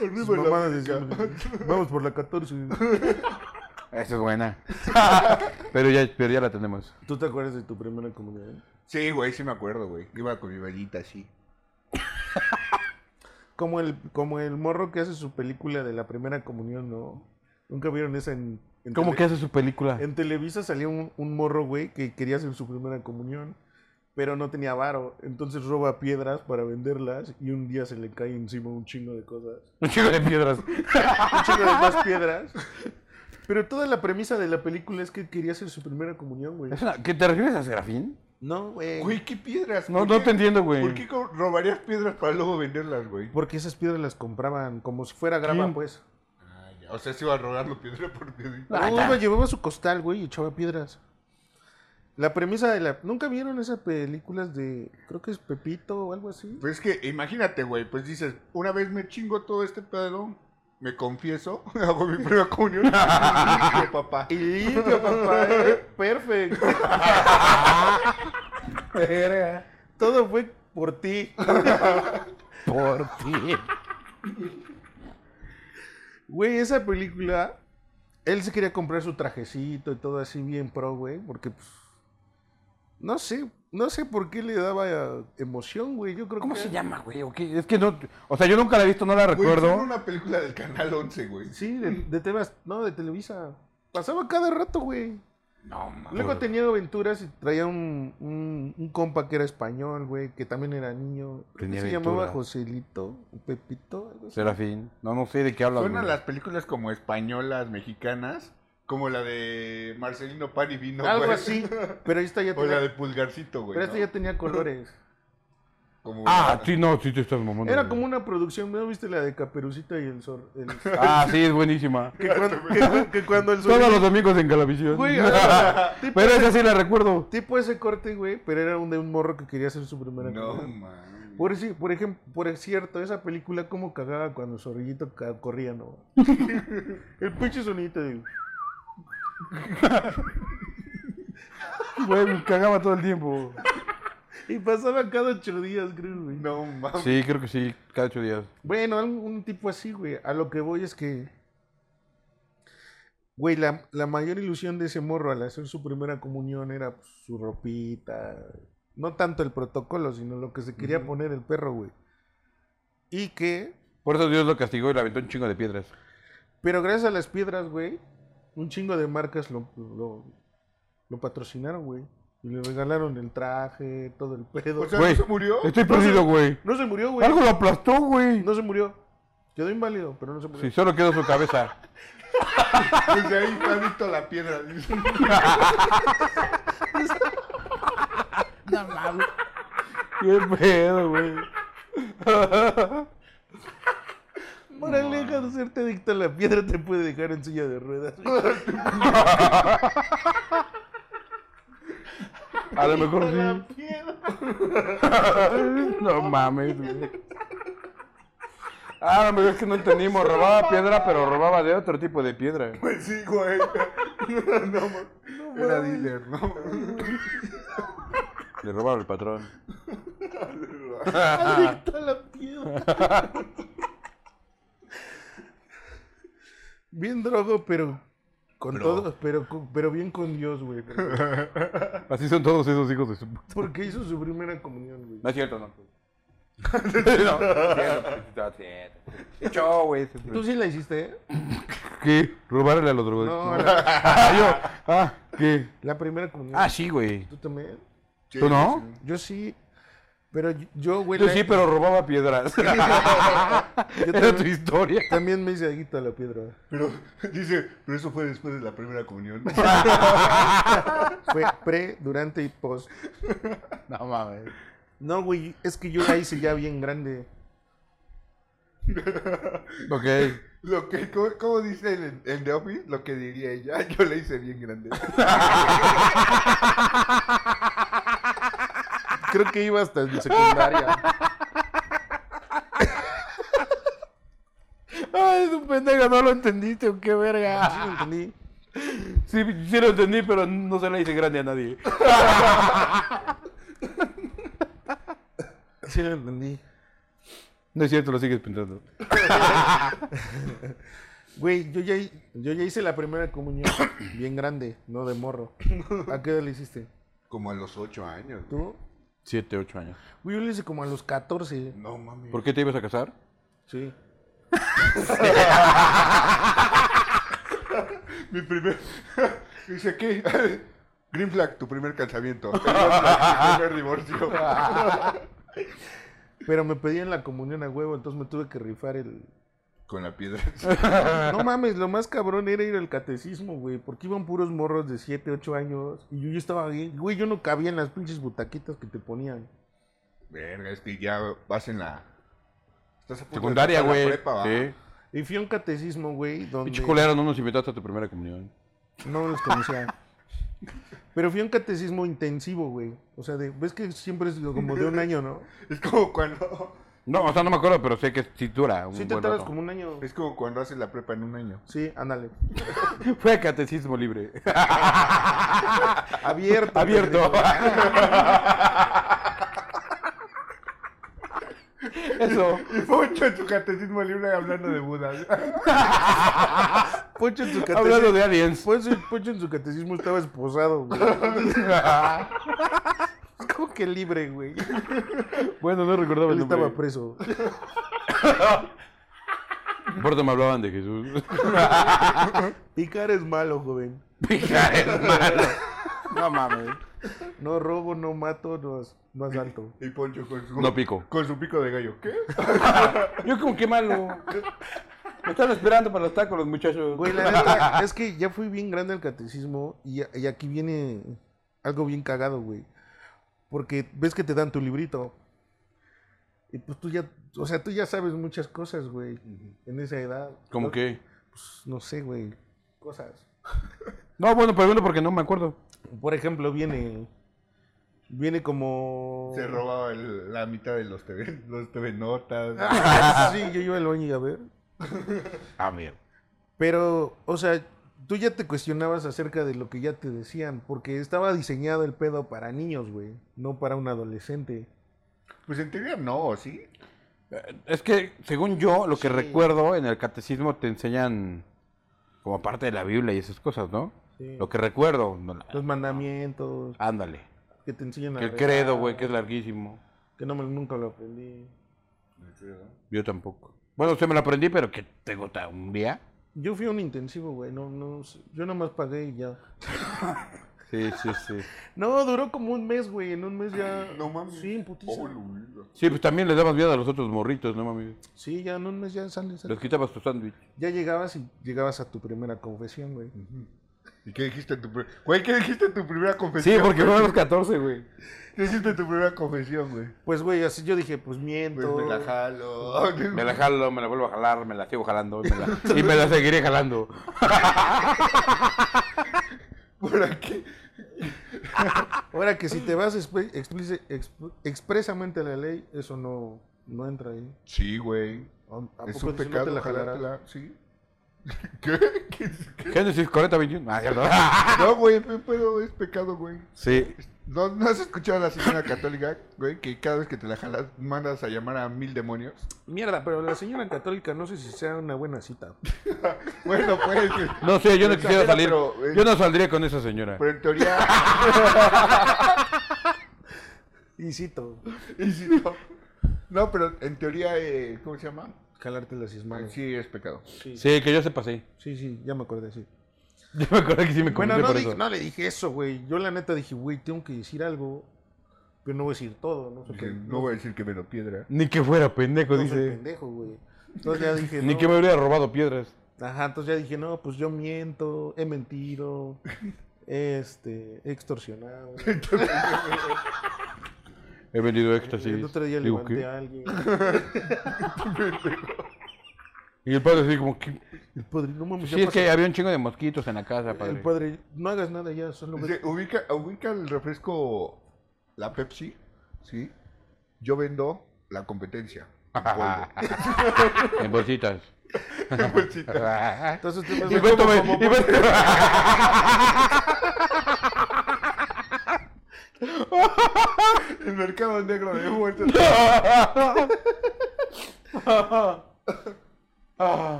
Arriba la América. Vamos por la 14. Esa es buena. pero, ya, pero ya la tenemos. ¿Tú te acuerdas de tu primera comunión? Sí, güey, sí me acuerdo, güey. Iba con mi velita así. Como el, como el morro que hace su película de la primera comunión, ¿no? ¿Nunca vieron esa en, en ¿Cómo tele- que hace su película? En Televisa salía un, un morro, güey, que quería hacer su primera comunión, pero no tenía varo. Entonces roba piedras para venderlas y un día se le cae encima un chingo de cosas. Un chico de piedras. Un chingo de más piedras. Pero toda la premisa de la película es que quería hacer su primera comunión, güey. ¿Es una- ¿Qué te refieres a Serafín? No, güey. Güey, ¿qué piedras? No, ¿Por no qué- te entiendo, güey. ¿Por qué co- robarías piedras para luego venderlas, güey? Porque esas piedras las compraban como si fuera grava, ¿Quién? pues. Ah, ya. O sea, se iba a robarlo piedra por piedra. Ah, No, ya. iba, llevaba su costal, güey, y echaba piedras. La premisa de la... ¿Nunca vieron esas películas de... Creo que es Pepito o algo así? Pues es que, imagínate, güey, pues dices, una vez me chingo todo este pedo, me confieso, hago mi primera comunión, limpio, papá. Y limpio, papá. eh, Perfecto. Todo fue por ti. Por ti. Güey, esa película... Él se quería comprar su trajecito y todo así bien pro, güey. Porque, pues... No sé. No sé por qué le daba eh, emoción, güey. Yo creo ¿Cómo que... se llama, güey? ¿O qué? Es que no. O sea, yo nunca la he visto, no la Güey, recuerdo. fue una película del Canal 11, güey. Sí, de, de Tebas- No, de Televisa. Pasaba cada rato, güey. No, mames. Luego tenía aventuras y traía un, un, un compa que era español, güey, que también era niño. Tenía se llamaba. Joselito, Pepito, algo así. Serafín. No, no sé de qué hablas. Suenan güey. las películas como españolas, mexicanas, como la de Marcelino Pan y Vino, Algo güey. así. Pero esta ya O la de tenía, Pulgarcito, güey. pero esta ¿no? ya tenía colores. Como Ah, la- sí, no, sí te estás mamando. Era como una producción, ¿no viste la de Caperucita y el Zor? el- Ah, sí, es buenísima. que, cuando, que- que cuando el Todos los domingos en Galavisión. Güey, ah, tipo, Pero esa sí la recuerdo. tipo ese corte, güey, pero era un de un morro que quería hacer su primera No, man. Por, si- por ejemplo, por cierto, esa película como cagaba cuando el zorrillito corría, ¿no? el pinche sonito de... Güey, me cagaba todo el tiempo. Y pasaba cada ocho días, creo, güey. No, mames. Sí, creo que sí, cada ocho días. Bueno, algún- un tipo así, güey. A lo que voy es que... Güey, la, la mayor ilusión de ese morro al hacer su primera comunión era pues, su ropita. No tanto el protocolo, sino lo que se quería Ujú. poner el perro, güey. Y que... Por eso Dios lo castigó y le aventó un chingo de piedras. Pero gracias a las piedras, güey, un chingo de marcas lo, lo, lo patrocinaron, güey. Y le regalaron el traje, todo el pedo. O sea, Güey, ¿no se murió? Estoy perdido, güey. no se murió, güey. Algo lo aplastó, güey. No se murió. Quedó inválido, pero no se murió. Sí, solo quedó su cabeza. Desde ahí está visto la piedra. dice. Qué pedo, güey. Órale, deja de serte adicto a la piedra, te puede dejar en silla de ruedas. A lo mejor La sí. piedra. No mames, güey. Ah, no, es que no entendimos. Robaba piedra, pero robaba de otro tipo de piedra. Pues sí, güey. No, ma- Era dealer, ¿no? Le robaron el patrón. Adicto a la piedra. Bien drogo, pero con Bro. todo, pero, con- pero bien con Dios, güey. Así son todos esos hijos de su puta. porque hizo su primera comunión, güey. No es cierto, no. no. Hecho, güey. ¿Tú sí la hiciste, eh? ¿Qué? ¿Robarle a los drogadictos? No, No. la, Ah, yo. Ah, ¿qué? la primera comunión. Ah, sí, güey. ¿Tú también? ¿Tú no? sí. Yo sí. Pero yo, güey, Yo la- sí, pero robaba piedras. yo Era tu también, historia. también me hice adicto a la piedra. Pero dice, pero eso fue después de la primera comunión. Fue pre, durante y post. No mames. No, güey, es que yo la hice ya bien grande. Ok. Lo que, ¿cómo, cómo dice en, en The Office? Lo que diría ella, yo le hice bien grande. Creo que iba hasta en secundaria. Ay, es un pendejo, no lo entendiste, o qué Sí, verga. lo entendí. Sí, sí lo entendí, pero no se le hice grande a nadie. Sí, lo entendí. No es cierto, lo sigues pensando. Güey, yo ya, yo ya hice la primera comunión bien grande, no de morro. ¿A qué edad le hiciste? Como a los ocho años. ¿Tú? Siete, ocho años. Güey, yo le hice como a los 14. No mami. ¿Por qué te ibas a casar? Sí. Mi primer. Dice aquí. Green flag, tu primer casamiento. Primer divorcio. Pero me pedían la comunión a huevo, entonces me tuve que rifar el... Con la piedra. No mames, lo más cabrón era ir al catecismo, güey, porque iban puros morros de 7, 8 años y yo, yo estaba bien, güey, yo no cabía en las pinches butaquitas que te ponían. Verga, es que ya vas en la. Estás a punto de Secundaria, la güey. Sí. Y fui a un catecismo, güey, donde Pinche culero, no nos invitaste a tu primera comunión. no los conocía. Pero fui a un catecismo intensivo, güey. O sea, de, ves que siempre es como de un año, ¿no? Es como cuando. No, o sea, no me acuerdo, pero sé que sí dura un Sí te buen tardas rato. como un año. Es como cuando haces la prepa en un año. Sí, ándale. Fue a catecismo libre. Abierto. Abierto. Eso. Y Poncho en su catecismo libre hablando de Buda. Poncho en su Hablando catecismo. de aliens. Poncho, Poncho en su catecismo estaba esposado, güey. Que libre, güey. Bueno, no recordaba el Él estaba nombre. preso. Por eso me hablaban de Jesús. Picar es malo, joven. Picar es malo. No mames. No robo, no mato, no, as- no asalto. Y Poncho con su. No pico. Con su pico de gallo. ¿Qué? Yo como que malo. Me están esperando para los tacos los muchachos. Güey, la neta, es que ya fui bien grande al catecismo y, y aquí viene algo bien cagado, güey. Porque ves que te dan tu librito. Y pues tú ya, o sea, tú ya sabes muchas cosas, güey, en esa edad. ¿Cómo No- que? Pues, no sé, güey, cosas. No, bueno, pregunto porque no me acuerdo. Por ejemplo, viene, viene como... Se robaba el- la mitad de los TV, los TV Notas. sí, yo iba al baño y a ver. A ver. Pero, o sea, tú ya te cuestionabas acerca de lo que ya te decían, porque estaba diseñado el pedo para niños, güey, no para un adolescente. Pues en teoría no, ¿sí? Es que, según yo, lo que Sí. recuerdo, en el catecismo te enseñan como parte de la Biblia y esas cosas, ¿no? Sí. Lo que recuerdo. no la- Los mandamientos, Ándale. que te enseñan a Que el rezar, credo, güey, que es larguísimo. Que no me, nunca lo aprendí. Yo tampoco. Bueno, usted me lo aprendí, pero que te gota un día. Yo fui a un intensivo, güey, no, no, yo nomás pagué y ya. Sí, sí, sí. No, duró como un mes, güey, en un mes ya... No mames. Sí, en putiza. Oh, Sí, pues también les dabas vida a los otros morritos, ¿no, mami? Sí, ya en un mes ya sales. Les quitabas tu sándwich. Ya llegabas y llegabas a tu primera confesión, güey. ¿Y qué dijiste en tu Güey, ¿qué dijiste en tu primera Sí, confesión? porque güey? fueron los 14, güey. ¿Qué dijiste en tu primera confesión, güey? Pues, güey, así yo dije, pues Pues miento. me la jalo. Me la jalo, me la vuelvo a jalar, me la sigo jalando y me la, y me la seguiré jalando. Por aquí. Ahora que si te vas expre- explice- exp- expresamente a la ley, eso no, no entra ahí. Sí, güey. ¿A- a Es un entonces no pecado te la jalarás? Sí. ¿Qué? ¿Qué? qué? Génesis 40, 21. Ah, cierto. No, güey, pe- pero es pecado, güey. Sí. ¿No, ¿No has escuchado a la señora católica, güey? Que cada vez que te la jalas, mandas a llamar a mil demonios. Mierda, pero la señora católica no sé si sea una buena cita. Bueno, pues. No sé, yo no quisiera salir. pero, eh, Yo no saldría con esa señora. Pero en teoría. Y cito, y si no, no, pero en teoría, eh, ¿cómo se llama? Jalarte las manos. Sí, es pecado. Sí, sí, Sí, que yo sepa, sí. sí, ya me acordé, sí. Yo me acuerdo que sí me Bueno, no, por dije- eso. no le dije eso, güey. Yo la neta dije, güey, tengo que decir algo. Pero no voy a decir todo, no sé Dije, qué. no voy a decir que me lo piedra. Ni que fuera pendejo, no soy dice. pendejo, güey. Entonces ya dije, Ni no. que me hubiera robado piedras. Ajá, entonces ya dije, no, pues yo miento, he mentido, este, he extorsionado. He vendido éxtasis. El otro día Digo, levanté ¿qué? a alguien. Y el padre así como que... El padre, no mames, ya Sí, es pasó. que había un chingo de mosquitos en la casa, padre. El padre, no hagas nada ya, solo ve- Dice, ubica, ubica el refresco, la Pepsi, ¿sí? Yo vendo la competencia. en polvo. en bolsitas. Entonces te vas Y a Beto como- me- y Beto- El mercado negro de muertos.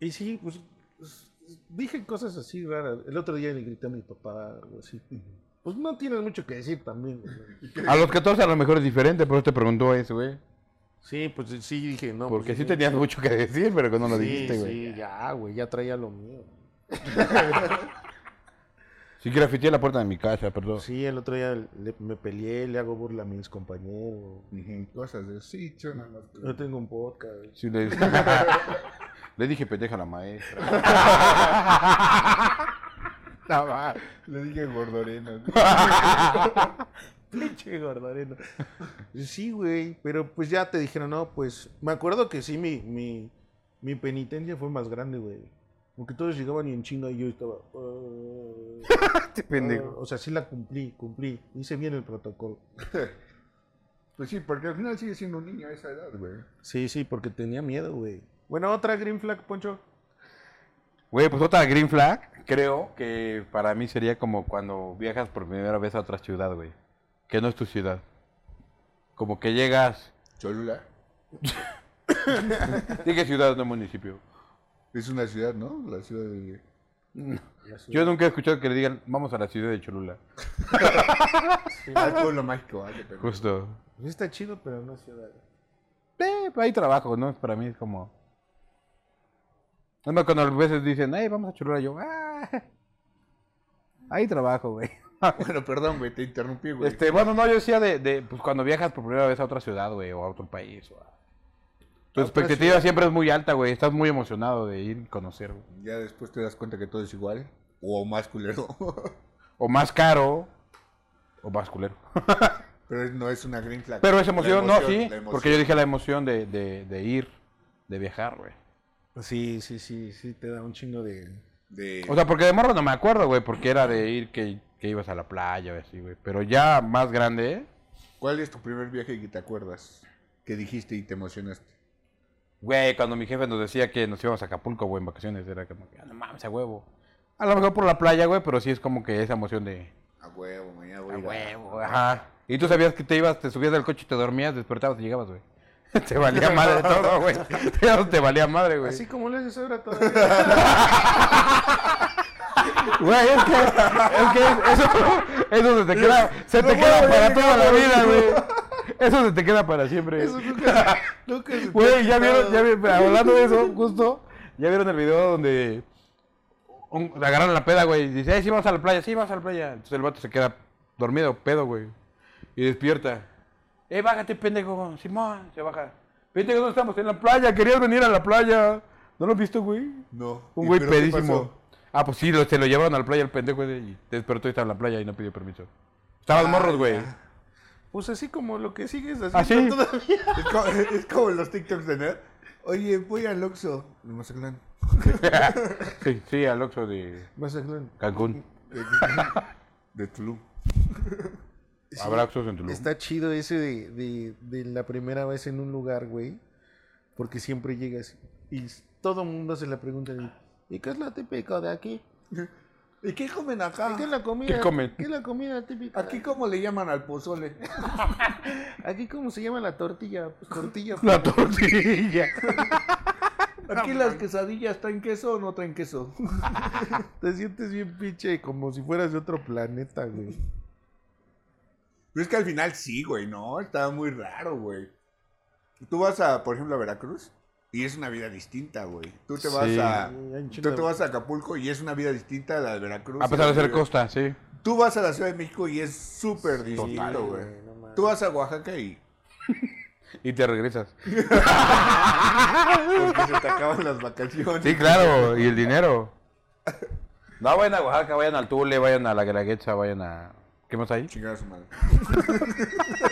Y sí, pues, pues, dije cosas así raras. El otro día le grité a mi papá, algo así. Pues no tienes mucho que decir también. güey. A los 14 a lo mejor es diferente, por eso te preguntó eso, güey. Sí, pues sí dije, no. Porque pues, sí tenías mucho que decir, pero que no lo sí, dijiste, güey. Sí, ya, güey, ya traía lo mío. Sí grafiteé la puerta de mi casa, perdón. Sí, el otro día le- me peleé, le hago burla a mis compañeros. Ujú, Cosas de sí, yo nada más. Yo tengo un podcast. Sí, le... le dije pendeja a la maestra. No, va. Le dije gordoreno. Pinche gordoreno. Sí, güey, pero pues ya te dijeron, no, pues me acuerdo que sí, mi, mi, mi penitencia fue más grande, güey. Porque todos llegaban y en chinga y yo estaba... "Ah, Este ah". pendejo. o sea, sí la cumplí, cumplí. Hice bien el protocolo. Pues sí, porque al final sigue siendo un niño a esa edad, güey. Sí, sí, porque tenía miedo, güey. Bueno, otra green flag, Poncho. Güey, pues otra green flag, creo que para mí sería como cuando viajas por primera vez a otra ciudad, güey. Que no es tu ciudad. Como que llegas... Cholula Dije ciudad, no municipio. Es una ciudad, ¿no? La ciudad de... Yo nunca he escuchado que le digan, vamos a la ciudad de Cholula. El pueblo mágico. Justo. Pues está chido, pero no es ciudad. Eh, hay trabajo, ¿no? Para mí es como... No, cuando a veces dicen, ay, vamos a Cholula, yo, ah, hay trabajo, güey. Bueno, perdón, güey, te interrumpí, güey. Este, bueno, no, yo decía de, de, pues cuando viajas por primera vez a otra ciudad, güey, o a otro país. O a- Tu A expectativa ciudad. siempre es muy alta, güey. Estás muy emocionado de ir y conocer, güey. Ya después te das cuenta que todo es igual. O más culero. O más caro, o más culero. Pero es- no es una green flag. Pero esa La emoción, no, sí, emoción. porque yo dije la emoción de, de, de ir, de viajar, güey. Sí, sí, sí, sí, te da un chingo de... De... O sea, porque de morro no me acuerdo, güey, porque era de ir que, que ibas a la playa o así, güey. Pero ya más grande, ¿Cuál es tu primer viaje que te acuerdas? Que dijiste y te emocionaste. Güey, cuando mi jefe nos decía que nos íbamos a Acapulco, güey, en vacaciones, era como que, ah, no mames, a huevo. A lo mejor por la playa, güey, pero sí es como que esa emoción de, A huevo, mañana voy a a ir a- huevo, ajá. Y tú sabías que te ibas, te subías del coche y te dormías, despertabas y llegabas, güey. te valía madre todo, güey. Te valía madre, güey. Así como le haces ahora todavía. Güey, es que, es que eso, eso se te queda, se te queda para toda la vida, güey. Eso se te queda para siempre. Eso nunca, nunca se Güey, ya vieron, ya vieron, hablando de eso, justo, ya vieron el video donde un- agarran la peda, güey, y dice, ay, sí, vamos a la playa, sí, vamos a la playa. Entonces el vato se queda dormido, pedo, güey, y despierta. Eh, bájate, pendejo, Simón, se baja. Pendejo, ¿dónde estamos? En la playa, querías venir a la playa. ¿No lo has visto, güey? No. Un ¿Y güey pedísimo. Ah, pues sí, lo- se lo llevaron a la playa el pendejo ese y despertó y estaba en la playa y no pidió permiso. Estaban Ah, morros, güey. ya. Pues así como lo que sigues haciendo ¿Ah, sí? todavía. Es como, es como los TikToks de Nerd. Oye, voy al Oxxo. En Mazatlán. sí, sí, al Oxxo de Mazatlán. Cancún. De Tulum. Habrá Oxxos en Tulum. Está chido ese de, de, de la primera vez en un lugar, güey. Porque siempre llegas y todo el mundo se le pregunta, ¿y qué es lo típico de aquí? ¿Y qué comen acá? ¿Y qué es la comida? ¿Qué comen? ¿Qué es la comida típica? ¿Aquí cómo le llaman al pozole? ¿Aquí cómo se llama la tortilla? Pues tortilla. La tortilla. ¿Aquí las quesadillas traen queso o no traen queso? Te sientes bien pinche como si fueras de otro planeta, güey. Pero es que al final sí, güey, no, estaba muy raro, güey. Tú vas a, por ejemplo, a Veracruz Y es una vida distinta, güey. Tú te vas a. Sí, Tú te vas a Acapulco y es una vida distinta a la de Veracruz. A pesar de ser costa, sí. Tú vas a la Ciudad de México y es súper Sí, distinto, güey. no. Tú vas a Oaxaca y. Y te regresas. Porque se te acaban las vacaciones. Sí, claro, y el dinero. No, vayan a Oaxaca, vayan al Tule, vayan a la Guelaguetza, vayan a... ¿Qué más hay? Chingar a su madre.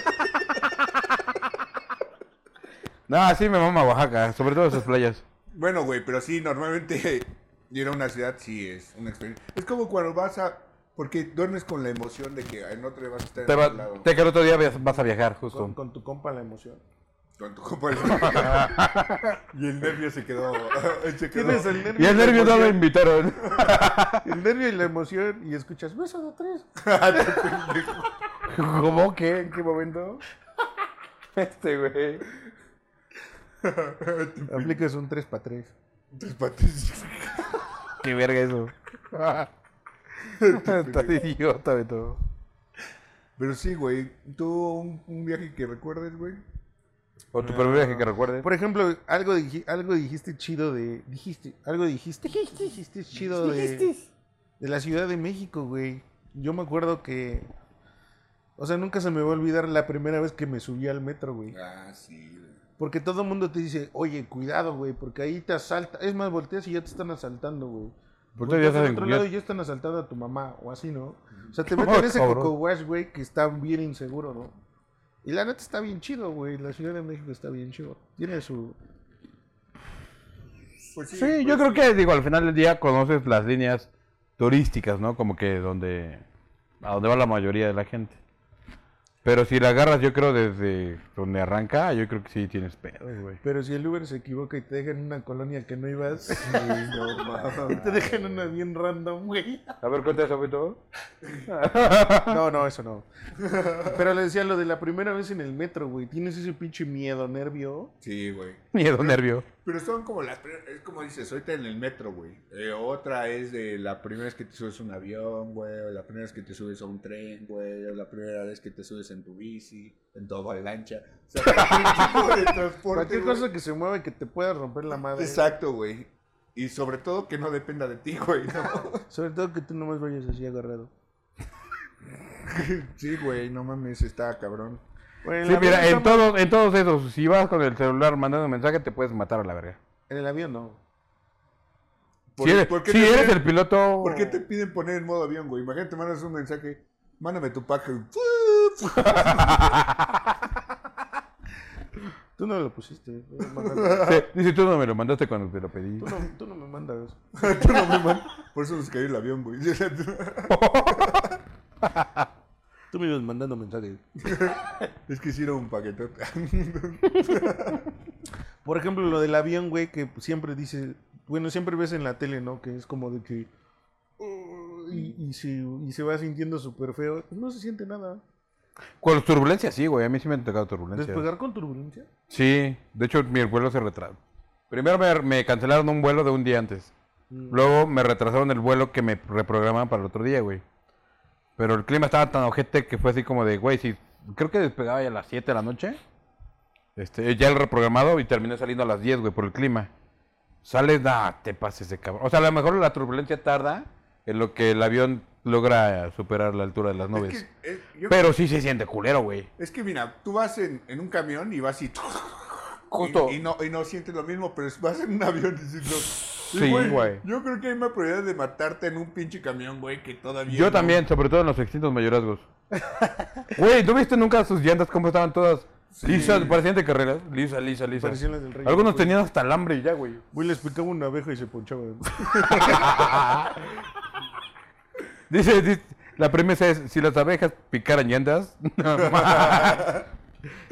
No, sí me mama Oaxaca, sobre todo sus playas. Bueno, güey, pero sí, normalmente ir a una ciudad sí es una experiencia. Es como cuando vas a. Porque duermes con la emoción de que en otro día vas a estar Te, en va, otro lado. te que el otro día vas vas a viajar, justo. con tu compa la emoción. Con tu compa. y el nervio se quedó. se quedó. Tienes el nervio. Y el la nervio no lo invitaron. El nervio y la emoción y escuchas beso de tres. ¿Cómo? ¿Qué? ¿En qué momento? Este, güey. Aplicas un 3 para 3. Tus patas. Qué verga eso. Estás idiota, Beto. Pero sí, güey. ¿Tú un, un viaje que recuerdes, güey? O tu primer viaje que recuerdes. Por ejemplo, algo, dij- algo dijiste chido de. Dijiste. Algo dijiste. Dijiste chido de. De la Ciudad de México, güey. Yo me acuerdo que. O sea, nunca se me va a olvidar la primera vez que me subí al metro, güey. Ah, sí, güey. Porque todo el mundo te dice, oye, cuidado, güey, porque ahí te asalta. Es más, volteas y ya te están asaltando, güey. Porque ya Volteas al otro lado y ya están asaltando a tu mamá, o así, ¿no? O sea, te meten ese cabrón. coco wash, güey, que está bien inseguro, ¿no? Y la neta está bien chido, güey. La Ciudad de México está bien chido. Tiene su... Pues sí, Sí, yo creo que, digo, al final del día conoces las líneas turísticas, ¿no? Como que donde, a donde va la mayoría de la gente. Pero si la agarras, yo creo, desde donde arranca, yo creo que sí tienes pedos, güey. Pero si el Uber se equivoca y te deja en una colonia que no ibas, no mames. y te deja en una bien random, güey. A ver, cuenta eso, todo. No, no, eso no. Pero le decía lo de la primera vez en el metro, güey. Tienes ese pinche miedo, nervio. Sí, güey. Miedo, nervio. Pero son como las. Es como dices, ahorita en el metro, güey. Eh, otra es de la primera vez que te subes a un avión, güey. O la primera vez que te subes a un tren, güey. O la primera vez que te subes en tu bici, en tu avalancha. O sea, cualquier tipo de transporte. Cualquier cosa que se mueva y que te pueda romper la madre. Exacto, güey. Y sobre todo que no dependa de ti, güey. ¿no? Sobre todo que tú nomás vayas así agarrado. sí, güey, no mames, está cabrón. Bueno, Sí, mira, en todos, en todos esos, si vas con el celular mandando un mensaje, te puedes matar a la verga. En el avión no. ¿Por- Si eres, por qué si te eres piden- el piloto... ¿Por qué te piden poner en modo avión, güey? Imagínate, mandas un mensaje, mándame tu pack. Tú no lo pusiste. Sí, dice, tú no me lo mandaste cuando te lo pedí. Tú no, tú no me mandas. Tú no me man- Por eso nos cayó el avión, güey. Tú me ibas mandando mensajes. es que hicieron un paquetote. Por ejemplo, lo del avión, güey, que siempre dice. Bueno, siempre ves en la tele, ¿no? Que es como de que. Y, y, se, y se va sintiendo súper feo. No se siente nada. Con las turbulencias, sí, güey. A mí sí me han tocado turbulencias. Despegar con turbulencia. Sí, de hecho mi vuelo se retrasó. Primero me, me cancelaron un vuelo de un día antes. Luego me retrasaron el vuelo que me reprogramaban para el otro día, güey. Pero el clima estaba tan ojete que fue así como de, güey, si creo que despegaba ya a las 7 de la noche. Este, ya el reprogramado y terminé saliendo a las 10, güey, por el clima. Sales, nah, te pases de cabrón. O sea, a lo mejor la turbulencia tarda en lo que el avión logra superar la altura de las nubes. Es que, eh, Pero sí se siente culero, güey. es que mira, tú vas en, en un camión y vas y... Justo. Y, y no, y no sientes lo mismo, pero vas en un avión diciendo... Sí, güey. Yo creo que hay más probabilidad de matarte en un pinche camión, güey, que todavía... Yo no. también, sobre todo en los extintos mayorazgos. Güey, ¿tú viste nunca sus llantas cómo estaban todas lisas? Parecían de carreras. Lisa, lisa, lisa. Parecían las del Rey Algunos tenían hasta alambre y ya, güey. Güey, les picaba una abeja y se ponchaba. Dice, dice- la premisa es, si las abejas picaran llantas, no,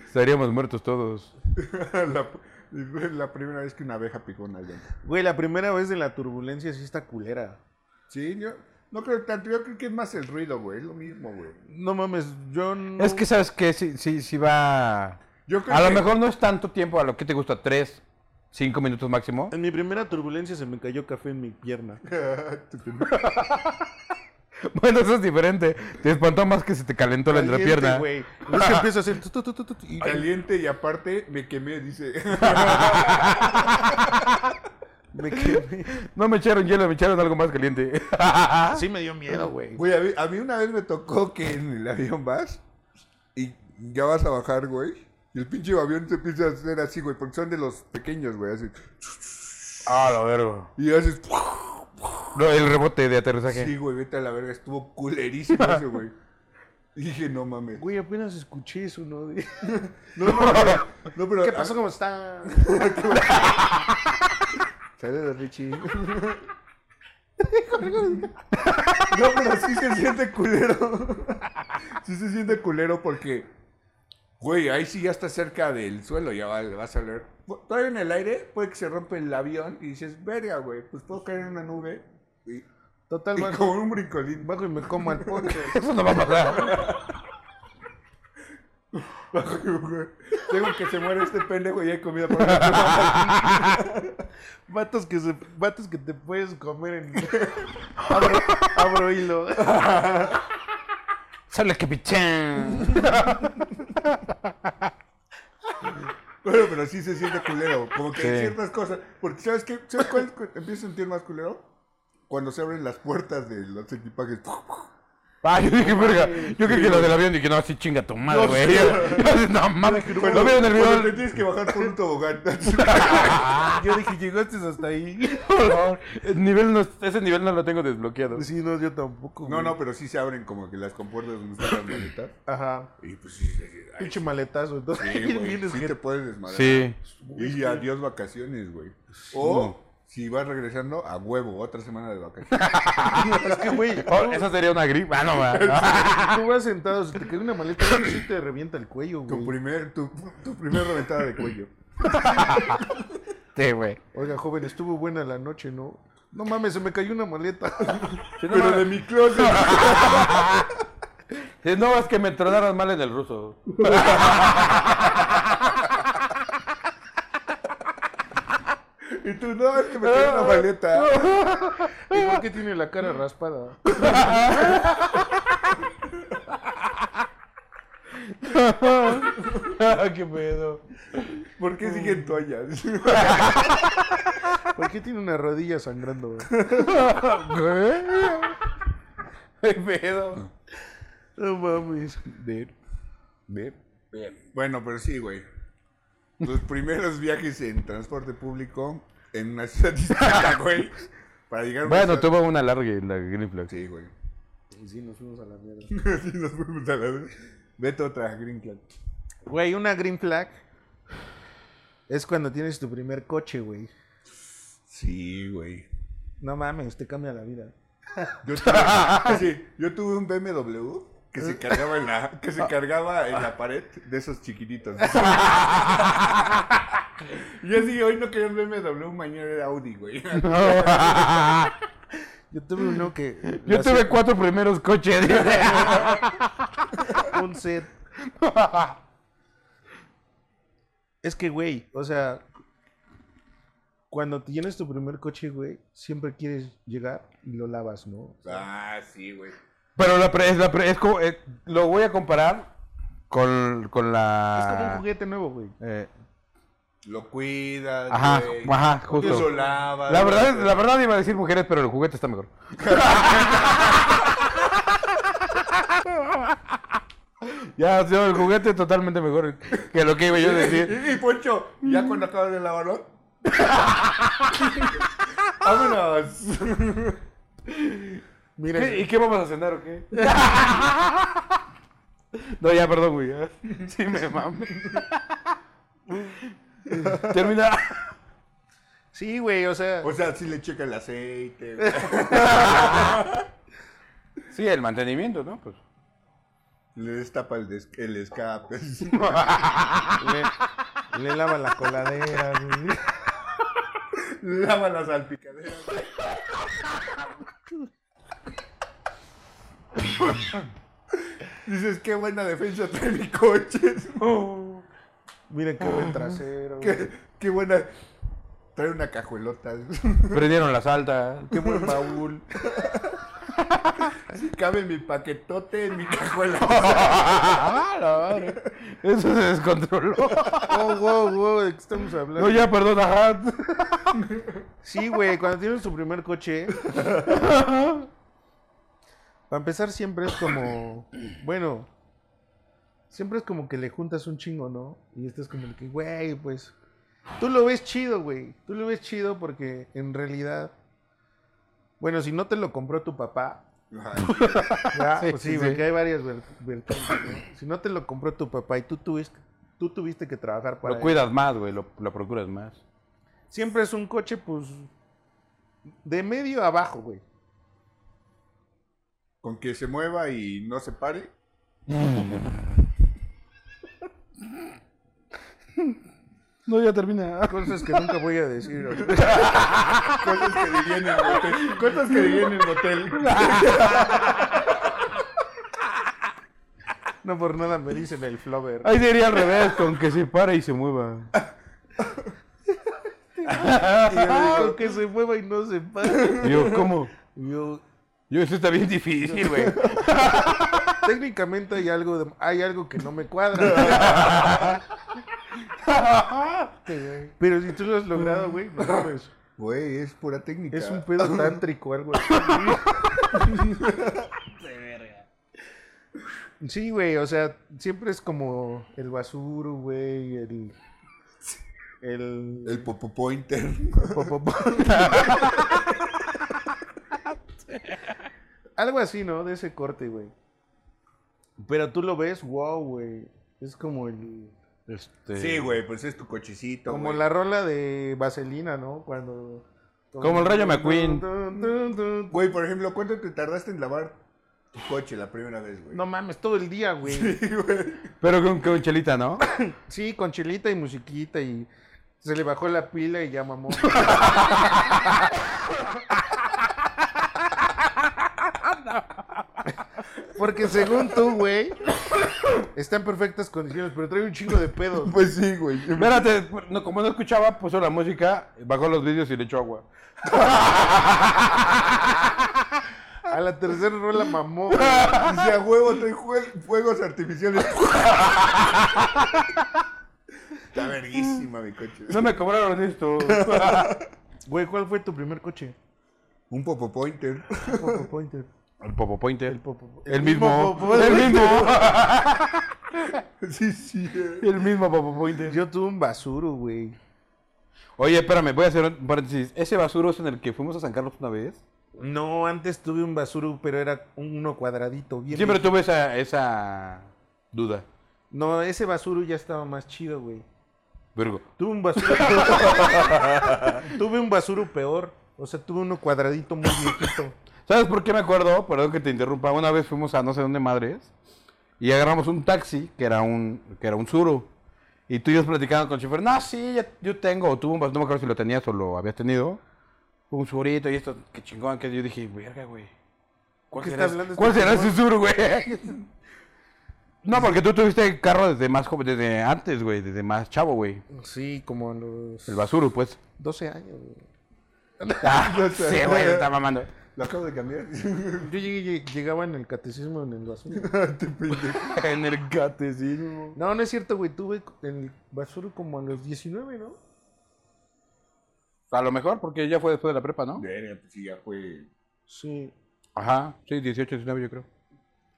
estaríamos muertos todos. la, la primera vez que una abeja picó una llanta. Güey, la primera vez de la turbulencia sí está culera. Sí, yo no creo tanto, yo creo que es más el ruido, güey, es lo mismo, güey. No mames, yo no... Es que, ¿sabes qué? Sí, sí, sí va... Yo creo A lo que- mejor no es tanto tiempo, a lo que te gusta, tres, cinco minutos máximo. En mi primera turbulencia se me cayó café en mi pierna. Bueno, eso es diferente. Te espantó más que se te calentó la Caliente, entrepierna. güey. Es que empieza a hacer... tu, tu, tu, tu, tu, y- Caliente y aparte me quemé, dice. Me quemé. No me echaron hielo, me echaron algo más caliente. Sí me dio miedo, güey. Güey, a mí, a mí una vez me tocó que en el avión vas y ya vas a bajar, güey. Y el pinche avión se empieza a hacer así, güey, porque son de los pequeños, güey, así. Ah, la verga. Y haces... No, el rebote de aterrizaje. Sí, güey, vete a la verga, estuvo culerísimo ese, güey. Dije, no mames. Güey, apenas escuché eso, ¿no? De- No, no, pero, no, pero ¿Qué pasó? ¿Cómo está? Saludos, Richie. No, pero sí se siente culero. Sí se siente culero porque, güey, ahí sí ya está cerca del suelo, ya va, vas a leer. Todavía en el aire puede que se rompe el avión y dices, verga, güey, pues puedo caer en una nube y, Total, y bajo, como un brincolín. bajo y me como al poncho. Eso no va a pasar. Tengo que se muere este pendejo y hay comida para Vatos que, se, vatos que te puedes comer en... Abro, abro hilo. Sale que pichán. Bueno, pero sí se siente culero. Como que hay ciertas cosas. Porque, ¿sabes qué? ¿Sabes cuál cu- empieza a sentir más culero? Cuando se abren las puertas de los equipajes. Ah, yo dije, verga. Yo creí que lo del avión dije, no, así chinga tu madre, No, güey. sí. Yo- No mames. Lo veo en el Cuando te video. tienes que bajar por un tobogán. Yo dije, llegaste hasta ahí. El nivel no, ese nivel no lo tengo desbloqueado. Sí, no, yo tampoco. No, no, pero sí se abren como que las compuertas donde están las maletas. Ajá. Y pues sí, Pinche maletazo. Entonces, sí, te puedes desmadrar. Sí. Y adiós vacaciones, güey. O si vas regresando, a huevo, otra semana de vacaciones. Es que, güey, Oh, esa sería una gripa. Ah, no, va. tú vas sentado, si te cae una maleta, sí te revienta el cuello, Tu güey. primer, tu, tu primer reventada de cuello. Sí, güey. Oiga, joven, estuvo buena la noche, ¿no? No mames, se me cayó una maleta. Pero de mi closet. Sí, No, es que me tronaron mal en el ruso. Y tú, no, es que me cayó una maleta. ¿Y por qué tiene la cara raspada? ¿Qué pedo? ¿Por qué siguen toallas? ¿Por qué tiene una rodilla sangrando? ¿Qué pedo? No mames. Ver, ver, ver. Bueno, pero sí, güey. Los primeros viajes en transporte público en una ciudad distinta, güey. Para llegar a una Bueno, ciudad- tuvo una larga en la Green Flag. Sí, güey. Y sí, nos fuimos a la mierda. Sí, nos fuimos a la vez. Vete a otra Green Flag. Güey, una green flag es cuando tienes tu primer coche, güey. Sí, güey. No mames, te cambia la vida. Yo tuve, sí, yo tuve un BMW que se cargaba en la, que se cargaba en la pared de esos chiquititos. Yo sí, hoy no quería un BMW, mañana era Audi, güey. Yo tuve uno que... Yo tuve cuatro primeros coches. un set. Es que, güey, o sea, cuando tienes tu primer coche, güey, siempre quieres llegar y lo lavas, ¿no? Ah, sí, güey. Pero la pre- es la pre- es como, eh, lo voy a comparar con, con la... Es como un juguete nuevo, güey. eh, Lo cuidas, Ajá, güey. ajá, justo. La, verdad, la verdad iba a decir mujeres, pero el juguete está mejor. ya, sí, el juguete totalmente mejor que lo que iba yo a decir. Y, y, Poncho, ya cuando acabas de lavarlo. ¡Vámonos! ¿Qué- ¿Y qué vamos a cenar o qué? no, ya, perdón, güey. Sí, me mame. Termina. sí, güey, o sea, O sea, sí le checa el aceite. güey. Sí, el mantenimiento, ¿no? Pues. Le destapa el, des- el escape. le, le lava la coladera, güey. Le lava las salpicaderas. Dices, qué buena defensa trae mi coche. Mira qué buen trasero. güey. Qué, qué buena. Trae una cajuelota. Prendieron las altas. Qué buen baúl. Cabe mi paquetote en mi cajuela. ¡Ah, la! Eso se descontroló. Oh, wow, wow, ¿de qué estamos hablando? No, ya, perdón, ajá. Sí, güey, cuando tienes tu primer coche. para empezar, siempre es como. Bueno. Siempre es como que le juntas un chingo, ¿no? Y este es como el que, güey, pues. Tú lo ves chido, güey. Tú lo ves chido porque en realidad. Bueno, si no te lo compró tu papá. ¿verdad? Sí, Pues sí, sí, porque sí. hay varias ver- vertientes, ¿no? Si no te lo compró tu papá y tú tuviste, tú tuviste que trabajar para Lo él. cuidas más, güey, lo, lo procuras más. Siempre es un coche, pues. De medio a abajo, güey. Con que se mueva y no se pare. No, ya termina. Cosas que nunca voy a decir. Cosas que dirían en el motel. Cosas que dirían en el motel. No por nada me dicen el flover. Ahí sería al revés, con que se pare y se mueva. Digo que se mueva y no se para. Yo, ¿cómo? Yo, Yo, eso está bien difícil, güey. técnicamente hay algo, de- hay algo que no me cuadra. Pero si tú lo has logrado, güey, no mames. Güey, es pura técnica. Es un pedo tántrico, algo así. Sí, güey, o sea, siempre es como el basuro, güey, el... El... El popo pointer. Popopo. Algo así, ¿no? De ese corte, güey. Pero tú lo ves, wow, güey. Es como el... Este... Sí, güey, pues es tu cochecito. Como güey. la rola de Vaselina, ¿no? Cuando... Como el Rayo McQueen. Güey, por ejemplo, ¿cuánto te tardaste en lavar tu coche la primera vez, güey? No mames, todo el día, güey. Sí, güey. Pero con, con chelita, ¿no? Sí, con chilita y musiquita y se le bajó la pila y ya mamó. Porque según tú, güey, está en perfectas condiciones, pero trae un chingo de pedos. Pues sí, güey. Espérate, no, como no escuchaba, puso la música, bajó los vídeos y le echó agua. A la tercera rola mamó. Dice a huevo, trae fuegos artificiales. Está verguísima mi coche. No me cobraron esto. Güey, ¿cuál fue tu primer coche? Un popo pointer. Popo Pointer. El Popo Pointer. El Popo- El mismo. Popo- El mismo. Sí, sí. El mismo Popo Pointer. Yo tuve un basuro, güey. Oye, espérame, voy a hacer un paréntesis. ¿Ese basuro es en el que fuimos a San Carlos una vez? No, antes tuve un basuro, pero era uno cuadradito. Bien Siempre tuve esa, esa duda. No, ese basuro ya estaba más chido, güey. Virgo. Tuve un basuro. tuve un basuro peor. O sea, tuve uno cuadradito muy viejito. ¿Sabes por qué me acuerdo? Perdón que te interrumpa. Una vez fuimos a no sé dónde madres y agarramos un taxi que era un, que era un suru. Y tú y yo platicando con el chofer. No, sí, ya- yo tengo. O basuro, no me acuerdo si lo tenías o lo habías tenido. Un surito y esto, qué chingón. Que yo dije, verga, güey. ¿Cuál ¿Qué será, está hablando este ¿cuál será chingón? ese suru, güey? No, porque tú tuviste carro desde más joven, desde antes, güey, desde más chavo, güey. Sí, como a los El basuro, pues. 12 años, güey. Ah, sí, güey, está mamando. Lo acabo de cambiar. Yo llegué- llegaba en el catecismo en el basuro. en el catecismo. No, no es cierto, güey. Tuve el basuro como a los 19, ¿no? A lo mejor, porque ya fue después de la prepa, ¿no? Verga, pues sí, ya fue. Sí. Ajá, sí, 18, 19 yo creo.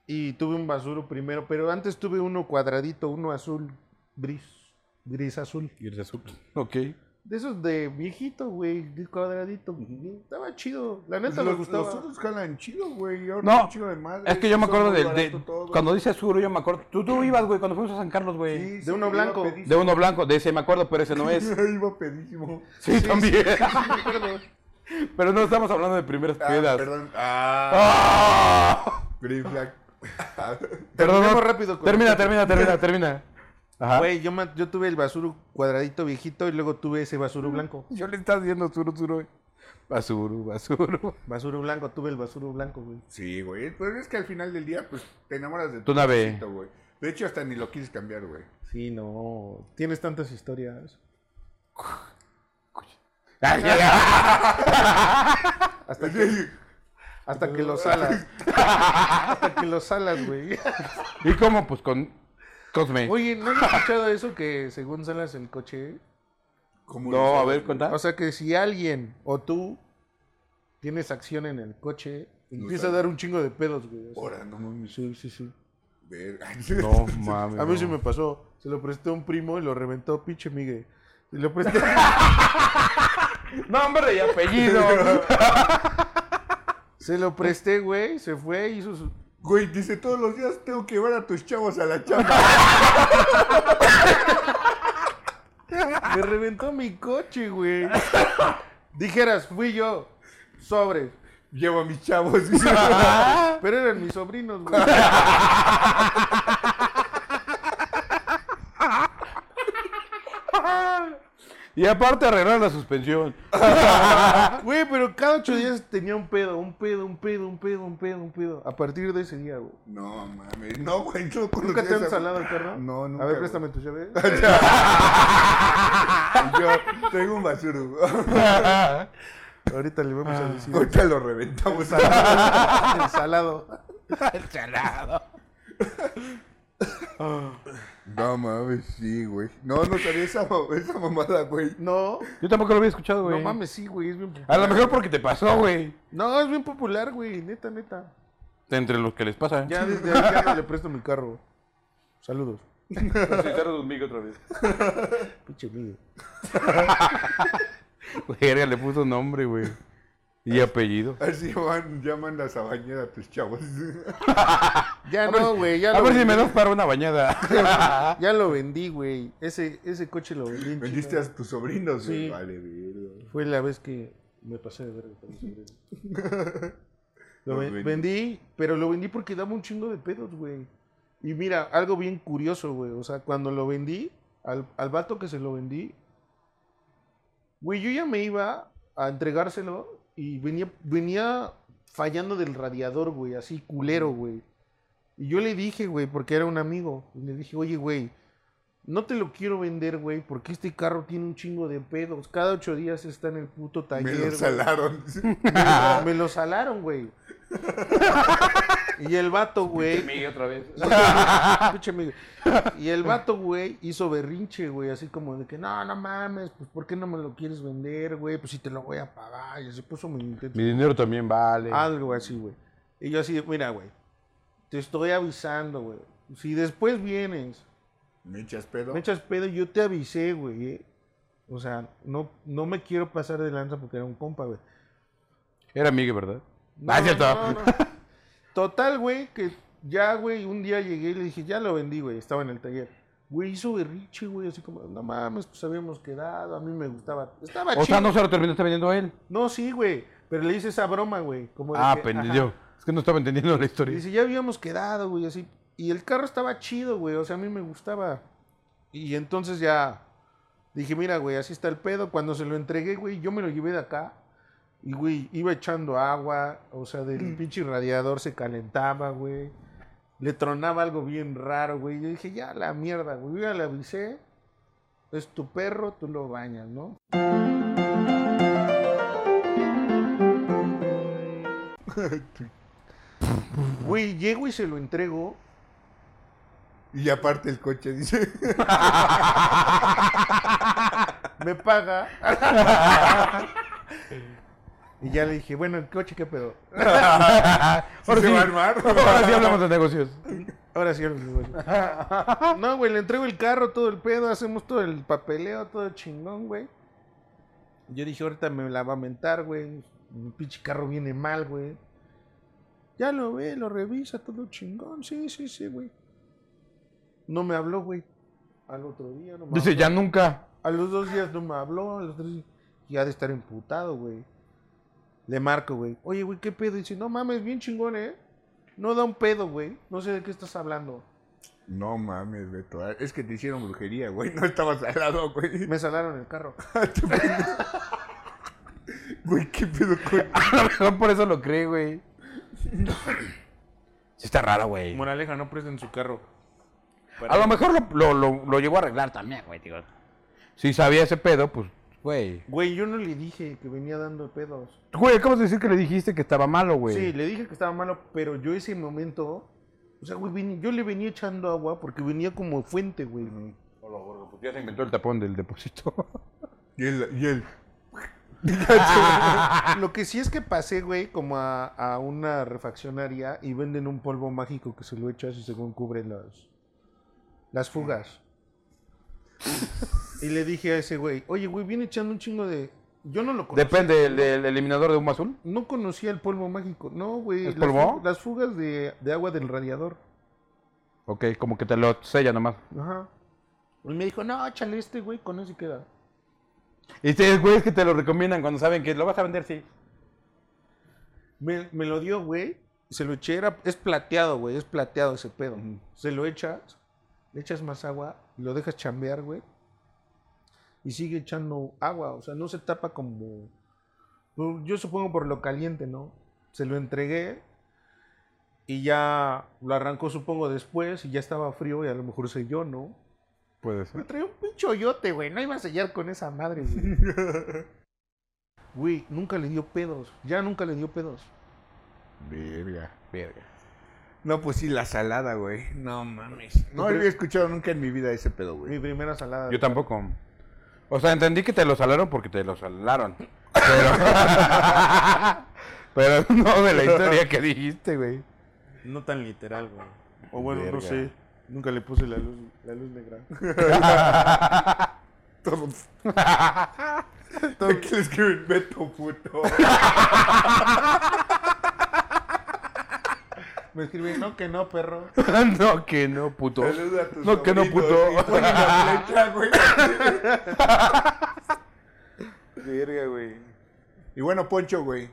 Y tuve un basuro primero, pero antes tuve uno cuadradito, uno azul, gris, gris azul. De azul. Ok. De esos de viejito, güey, de cuadradito. Estaba chido. La neta Pues me los, gustaba. los otros jalan chido, güey. y ahora No, son chido de madre. Es que yo me acuerdo del. de- cuando dice Suru, yo me acuerdo. Tú, tú ibas, güey, cuando fuimos a San Carlos, güey. Sí, de sí, uno blanco. De uno blanco, de ese me acuerdo, pero ese no es. Iba pedísimo. Sí, también. pero no estamos hablando de primeras Ah, pedas. perdón. Ah, ¡Ah! green flag. Perdón, rápido Termina, termina, termina, termina. Ajá. Güey, yo, me- yo tuve el basuro cuadradito viejito y luego tuve ese basuro blanco. Yo le estás diciendo Suru, Suru. Basuru, basuru. Basuro blanco, tuve el basuro blanco, güey. Sí, güey. Pues es que al final del día, pues te enamoras de Tu nave. güey. De hecho, hasta ni lo quieres cambiar, güey. Sí, no. Tienes tantas historias. Ay, ya, ya. Hasta que, Hasta que lo salas. Hasta que lo salas, güey. ¿Y cómo? Pues con Cosme. Oye, ¿no has escuchado eso que según salas el coche? ¿Cómo no, a ver, cuenta. O sea que si alguien o tú tienes acción en el coche, empieza a dar un chingo de pedos, güey. Ahora, no mames. Sí, sí, sí. Verga. No, mames. A mí no. sí me pasó. Se lo presté a un primo y lo reventó, pinche Miguel. Se lo presté. Nombre y apellido. se lo presté, güey. Se fue, hizo su. Güey, dice todos los días tengo que llevar a tus chavos a la chamba. Me reventó mi coche, güey. Dijeras, fui yo. Sobre. Llevo a mis chavos. Pero eran mis sobrinos, güey. y aparte arreglar la suspensión. Güey, pero cada ocho días tenía un pedo, un pedo, un pedo, un pedo, un pedo, un pedo. A partir de ese día, güey. No mames. No, güey. No ¿Nunca te han salado el carro? No, nunca. A ver, préstame tu llave. Yo tengo un basuro. Ahorita le vamos a decir. Ahorita lo reventamos. El salado. No mames, sí, güey. No, no sabía esa, esa mamada, güey. No, Yo tampoco lo había escuchado, güey. no mames, sí, güey, es bien A popular. lo mejor porque te pasó, güey. No, es bien popular, güey, neta, neta. Entre los que les pasa. Ya desde ahí ya no le presto mi carro. Saludos. otra vez. Pinche Miguel. Verga, le puso nombre, güey. Y apellido. Así van, llaman la sabañera a tus chavos. Ya no, güey, A lo ver si me das para una bañada. Ya lo vendí, güey. Ese, ese coche lo vendí. en Vendiste China. a tus sobrinos, güey. Sí. Vale, verga. Fue la vez que me pasé de verga con mi sobrino. Lo Lo ven- vendí. vendí, pero lo vendí porque daba un chingo de pedos, güey. Y mira, algo bien curioso, güey. O sea, cuando lo vendí, al, al vato que se lo vendí, güey, yo ya me iba a entregárselo y venía, venía fallando del radiador, güey, así culero, güey. Y yo le dije, güey, porque era un amigo, y le dije, oye, güey, no te lo quiero vender, güey, porque este carro tiene un chingo de pedos. Cada ocho días está en el puto taller. Me lo güey". salaron. Me, me lo salaron, güey. y el vato, güey. otra vez. Pinche. Y el vato, güey, hizo berrinche, güey, así como de que, no, no mames, pues, ¿por qué no me lo quieres vender, güey? Pues si te lo voy a pagar. Y se puso muy intenso. Mi dinero también vale. Algo así, güey. Y yo así, mira, güey, te estoy avisando, güey. Si después vienes, ¿Me echas pedo? me echas pedo, yo te avisé, güey. eh. O sea, no, no me quiero pasar de lanza porque era un compa, güey. Era Miguel, ¿verdad? No, ah, no, no. Total, güey, que ya, güey, un día llegué y le dije, ya lo vendí, güey, estaba en el taller. Güey, hizo berriche, güey, así como, no mames, pues habíamos quedado, a mí me gustaba. Estaba O chido. sea, no se lo terminaste vendiendo a él. No, sí, güey, pero le hice esa broma, güey. Como Ah, que, pendejo. ajá. Es que no estaba entendiendo la historia. dice, ya habíamos quedado, güey, así. Y el carro estaba chido, güey, o sea, a mí me gustaba. Y entonces ya dije, mira, güey, así está el pedo. Cuando se lo entregué, güey, yo me lo llevé de acá. Y, güey, iba echando agua, o sea, del pinche radiador se calentaba, güey. Le tronaba algo bien raro, güey. Yo dije, ya, la mierda, güey. Yo ya le avisé. Es tu perro, tú lo bañas, ¿no? Güey, llego y se lo entrego. Y aparte el coche dice. me paga. y ya le dije, bueno, el coche, ¿qué pedo? Ahora ¿Sí sí, se va a armar? ahora sí hablamos de negocios. Ahora sí, ahora sí, güey. No, güey, le entrego el carro, todo el pedo, hacemos todo el papeleo, todo chingón, güey. Yo dije, ahorita me la va a mentar, güey. Mi pinche carro viene mal, güey. Ya lo ve, lo revisa, todo chingón. Sí, sí, sí, güey. No me habló, güey. Al otro día no me Dice, habló. ya nunca. A los dos días no me habló, a los tres días. Y ha de estar emputado, güey. Le marco, güey. Oye, güey, ¿qué pedo? dice, no mames, bien chingón, ¿eh? No da un pedo, güey. No sé de qué estás hablando. No mames, Beto. Es que te hicieron brujería, güey. No estabas al lado, güey. Me salaron el carro. Güey, qué pedo con. A lo mejor por eso lo cree, güey. Sí está raro, güey. Moraleja, no presten su carro. A lo mejor lo, lo, lo, lo llegó a arreglar también, güey, digo. Si sabía ese pedo, pues Güey. Güey, yo no le dije que venía dando pedos. Güey, acabas de decir que le dijiste que estaba malo, güey. Sí, le dije que estaba malo, pero yo ese momento, o sea, güey, yo le venía echando agua porque venía como fuente, güey. Pues ya se inventó el tapón del depósito. Y él, y él. Lo que sí es que pasé, güey, como a, a una refaccionaria y venden un polvo mágico que se lo echas y según cubre las, las fugas. y le dije a ese güey, oye, güey, viene echando un chingo de... Yo no lo conocía. Depende del, del eliminador de humo azul. No conocía el polvo mágico. No, güey. ¿Es las polvo? Las fugas de, de agua del radiador. Ok, como que te lo sella nomás. Ajá. Y me dijo, no, échale este, güey, con eso queda. Y ustedes, güeyes que te lo recomiendan cuando saben que lo vas a vender, sí. Me, me lo dio, güey. Se lo eché, era, es plateado, güey, es plateado ese pedo. Se lo echas, le echas más agua, y lo dejas chambear, güey. Y sigue echando agua, o sea, no se tapa como... pues, Yo supongo por lo caliente, ¿no? Se lo entregué y ya lo arrancó, supongo, después y ya estaba frío y a lo mejor selló, ¿no? Puede Me ser. traía un pinche hoyote, güey. No iba a sellar con esa madre, güey. Güey, nunca le dio pedos. Ya nunca le dio pedos. Verga, verga. No, pues sí, la salada, güey. No mames. No había escuchado nunca en mi vida ese pedo, Mi güey. primera salada. Yo tampoco. O sea, entendí que te lo salaron porque te lo salaron. Pero. Pero no de la historia que dijiste, güey. No tan literal, güey. O bueno, no sé. Nunca le puse la luz, la luz negra. Todos. Todo que le escriben Beto puto. Me escribí, no, que no, perro. no, que no, puto. Saluda a tus No, que no, sobrinos puto. y ponen la flecha, güey. Verga, güey. Y bueno, Poncho, güey.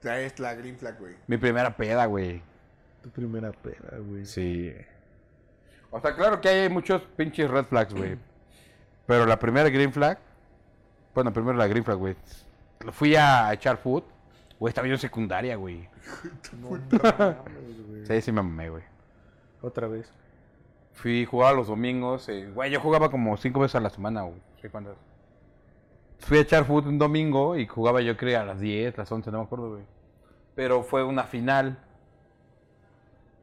Traes la green flag, güey. Mi primera peda, güey. Tu primera peda, güey. Sí. O sea, claro que hay muchos pinches red flags, güey. Pero la primera green flag. Bueno, primero la green flag, güey. Fui a echar food. Güey, estaba yo en secundaria, güey. Sí, sí me mamé, güey. Otra vez. Fui, jugaba los domingos. eh, Güey, yo jugaba como cinco veces a la semana, güey. No sé cuántas. Fui a echar fútbol un domingo y jugaba yo creo a las 10, las 11, no me acuerdo, güey. Pero fue una final.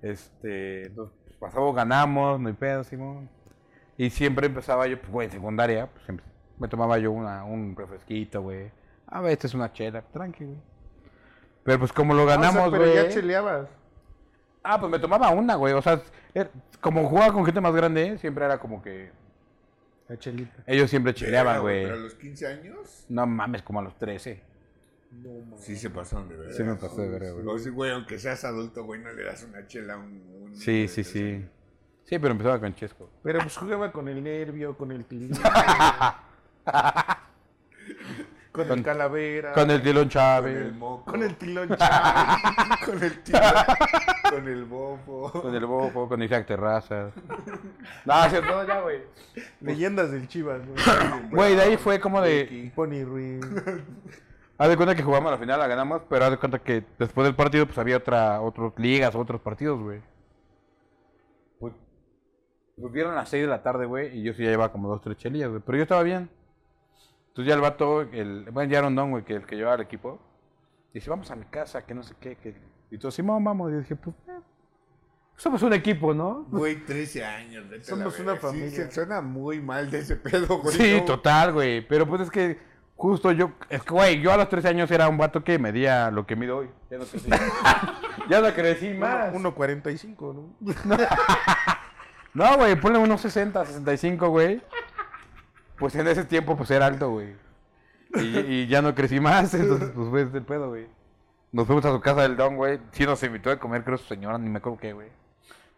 Este, pues, pasamos, ganamos, no hay pedo, Simón. Y siempre empezaba yo, pues, güey, en secundaria, pues, siempre me tomaba yo una, un refresquito, güey. A ver, esta es una chela, tranqui, güey. Pero pues como lo o sea, ganamos, pero güey. ya cheleabas. Ah, pues me tomaba una, güey. O sea, er- como jugaba con gente más grande, siempre era como que. La chelita. Ellos siempre chileaban, güey. Pero a los 15 años. No mames, como a los 13. No mames. Sí se pasaron de verdad. Sí me pasé de verga, güey. O sea, güey, aunque seas adulto, güey, no le das una chela a un... un Sí, sí, 13 sí. años. Sí, pero empezaba con Chesco. Pero pues jugaba con el nervio, con el tilín. con el calavera. Con el Tilón Con el Chávez. moco. Con el tilón chavo. con el tío. con el bofo. Con el Bofo, con Isaac Terrazas. No, no, ya, güey. Leyendas del Chivas, ¿no? Güey, de ahí fue como de. Pony Ruiz. Haz de cuenta que jugamos la final, la ganamos, pero haz de cuenta que después del partido, pues había otra, otras ligas, otros partidos, güey. Pues, pues vieron a las 6 de la tarde, güey, y yo sí ya llevaba como dos, tres chelillas, güey. Pero yo estaba bien. Entonces ya el vato, el, bueno, ya don, güey, que el que llevaba al equipo, dice, vamos a mi casa, que no sé qué, que... Y todos, sí, vamos, vamos. Y yo dije, pues, eh, somos un equipo, ¿no? Güey, 13 años. vete Somos una. Sí, familia. se suena muy mal de ese pedo, güey. Sí, ¿no? total, güey. Pero pues es que justo yo, es que, güey, yo a los 13 años era un vato que medía lo que mido hoy. Ya no crecí. ya no crecí más. 1.45, ¿no? No, güey, ponle unos 60, 65, güey. Pues en ese tiempo, pues era alto, güey. Y, y ya no crecí más, entonces, pues fue ese el pedo, güey. Nos fuimos a su casa del don, güey. Sí nos invitó a comer, creo, su señora, ni me acuerdo qué, güey.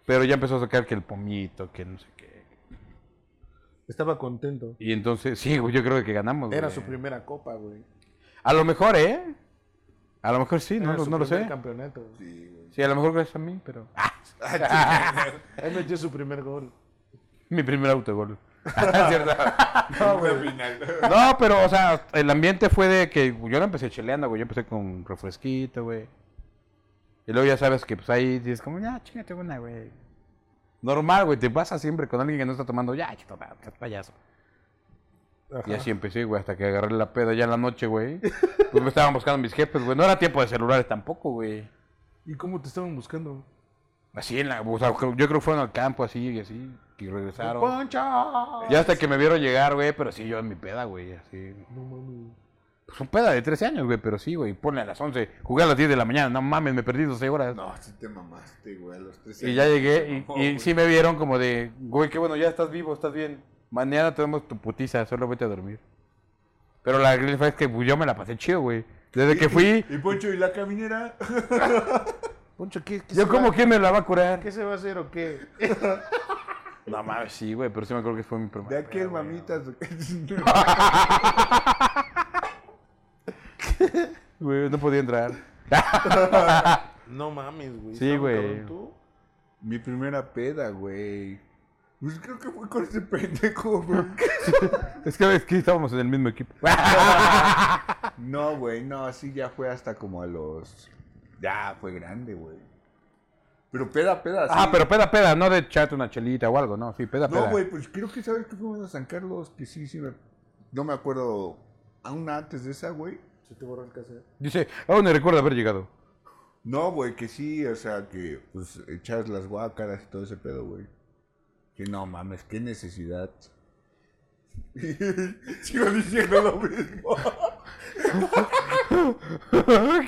Pero ya empezó a sacar que el pomito, que no sé qué. Estaba contento. Y entonces, sí, güey, yo creo que ganamos, Era güey. su primera copa, güey. A lo mejor, ¿eh? A lo mejor sí, no, no lo primer sé. campeonato. Sí, güey. Sí, a lo mejor gracias a mí, pero... Él metió su primer gol. Mi primer autogol. ¿Cierto? No, güey. No, pero, o sea, el ambiente fue de que yo no empecé cheleando, güey. Yo empecé con refresquito, güey. Y luego ya sabes que, pues ahí dices como, ya, chingate una, güey. Normal, güey. Te pasa siempre con alguien que no está tomando, ya, chito, payaso. Y así empecé, güey, hasta que agarré la peda ya en la noche, güey. Pues me estaban buscando mis jefes, güey. No era tiempo de celulares tampoco, güey. ¿Y cómo te estaban buscando? Así en la, o sea, yo creo que fueron al campo así y así, y regresaron. ¡Poncho! Ya hasta que me vieron llegar, güey, pero sí, yo en mi peda, güey, así. No mames. Pues un peda de 13 años, güey, pero sí, güey, ponle a las 11, jugué a las 10 de la mañana, no mames, me perdí 12 horas. No, sí te mamaste, güey, a los tres Y ya años. llegué y, sí me vieron como de, güey, qué bueno, ya estás vivo, estás bien. Mañana tenemos tu putiza, solo vete a dormir. Pero la realidad es que pues, yo me la pasé chido, güey. Desde que fui, ¿Y Poncho y la caminera? Poncho, ¿qué, qué yo como va- quién me la va a curar. ¿Qué se va a hacer o qué? No mames, sí, güey, pero sí me acuerdo que fue mi De primera. aquel mamitas. Güey, no podía entrar. No mames, güey. Sí, ¿Estaba güey. Mi primera peda, güey. Pues creo que fue con ese pendejo, güey. Es que, es que estábamos en el mismo equipo. No, güey, no, así ya fue hasta como a los. Ya fue grande, güey. Pero peda, peda, sí. Ah, pero peda, peda, no de echarte una chelita o algo, no, sí, peda, peda. No, güey, pues creo que sabes que fuimos a San Carlos, que sí, sí. me- No me acuerdo. Aún antes de esa, güey. Se te borró el cassette. Dice, aún me recuerdo haber llegado. No, güey, que sí, o sea, que pues echar las guácaras y todo ese pedo, güey. Que no mames, qué necesidad. Sigo diciendo lo mismo.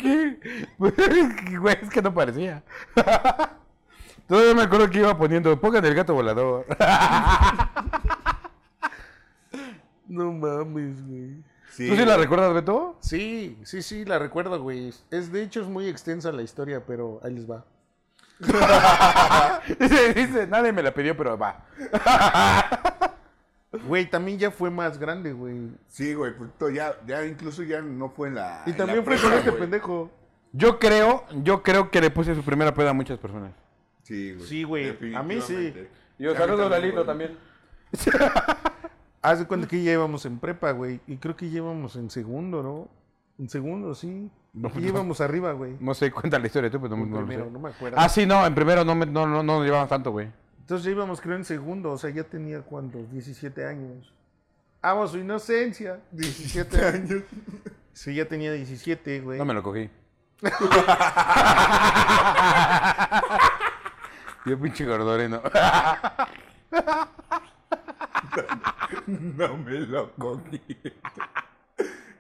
¿Qué? Güey, es que no parecía. Todavía me acuerdo que iba poniendo, pongan el gato volador. No mames, güey. ¿Tú sí la recuerdas, Beto? Sí, sí, sí, la recuerdo, güey. Es, de hecho, es muy extensa la historia, pero ahí les va. Dice, dice, nadie me la pidió, pero va. Güey, también ya fue más grande, güey. Sí, güey, pues ya, ya incluso ya no fue en la. Y en también la fue con este pendejo. Yo creo, yo creo que le puse su primera peda a muchas personas. Sí, güey. Sí, güey, a mí sí. A mí saludo a también, Lalito también. Haz de cuenta que ya íbamos en prepa, güey. Y creo que ya íbamos en segundo, ¿no? En segundo, sí. No, no. íbamos arriba, güey. No sé, cuenta la historia tú, pero no, En no lo primero, sé. no me acuerdo. Ah, sí, no, en primero no, me- no, no, no nos llevamos tanto, güey. Entonces ya íbamos, creo, en segundo. O sea, ya tenía, ¿cuántos? 17 años. Amo su inocencia. 17 años. Sí, ya tenía 17, güey. No me lo cogí. Yo pinche gordoreno. No me lo cogí.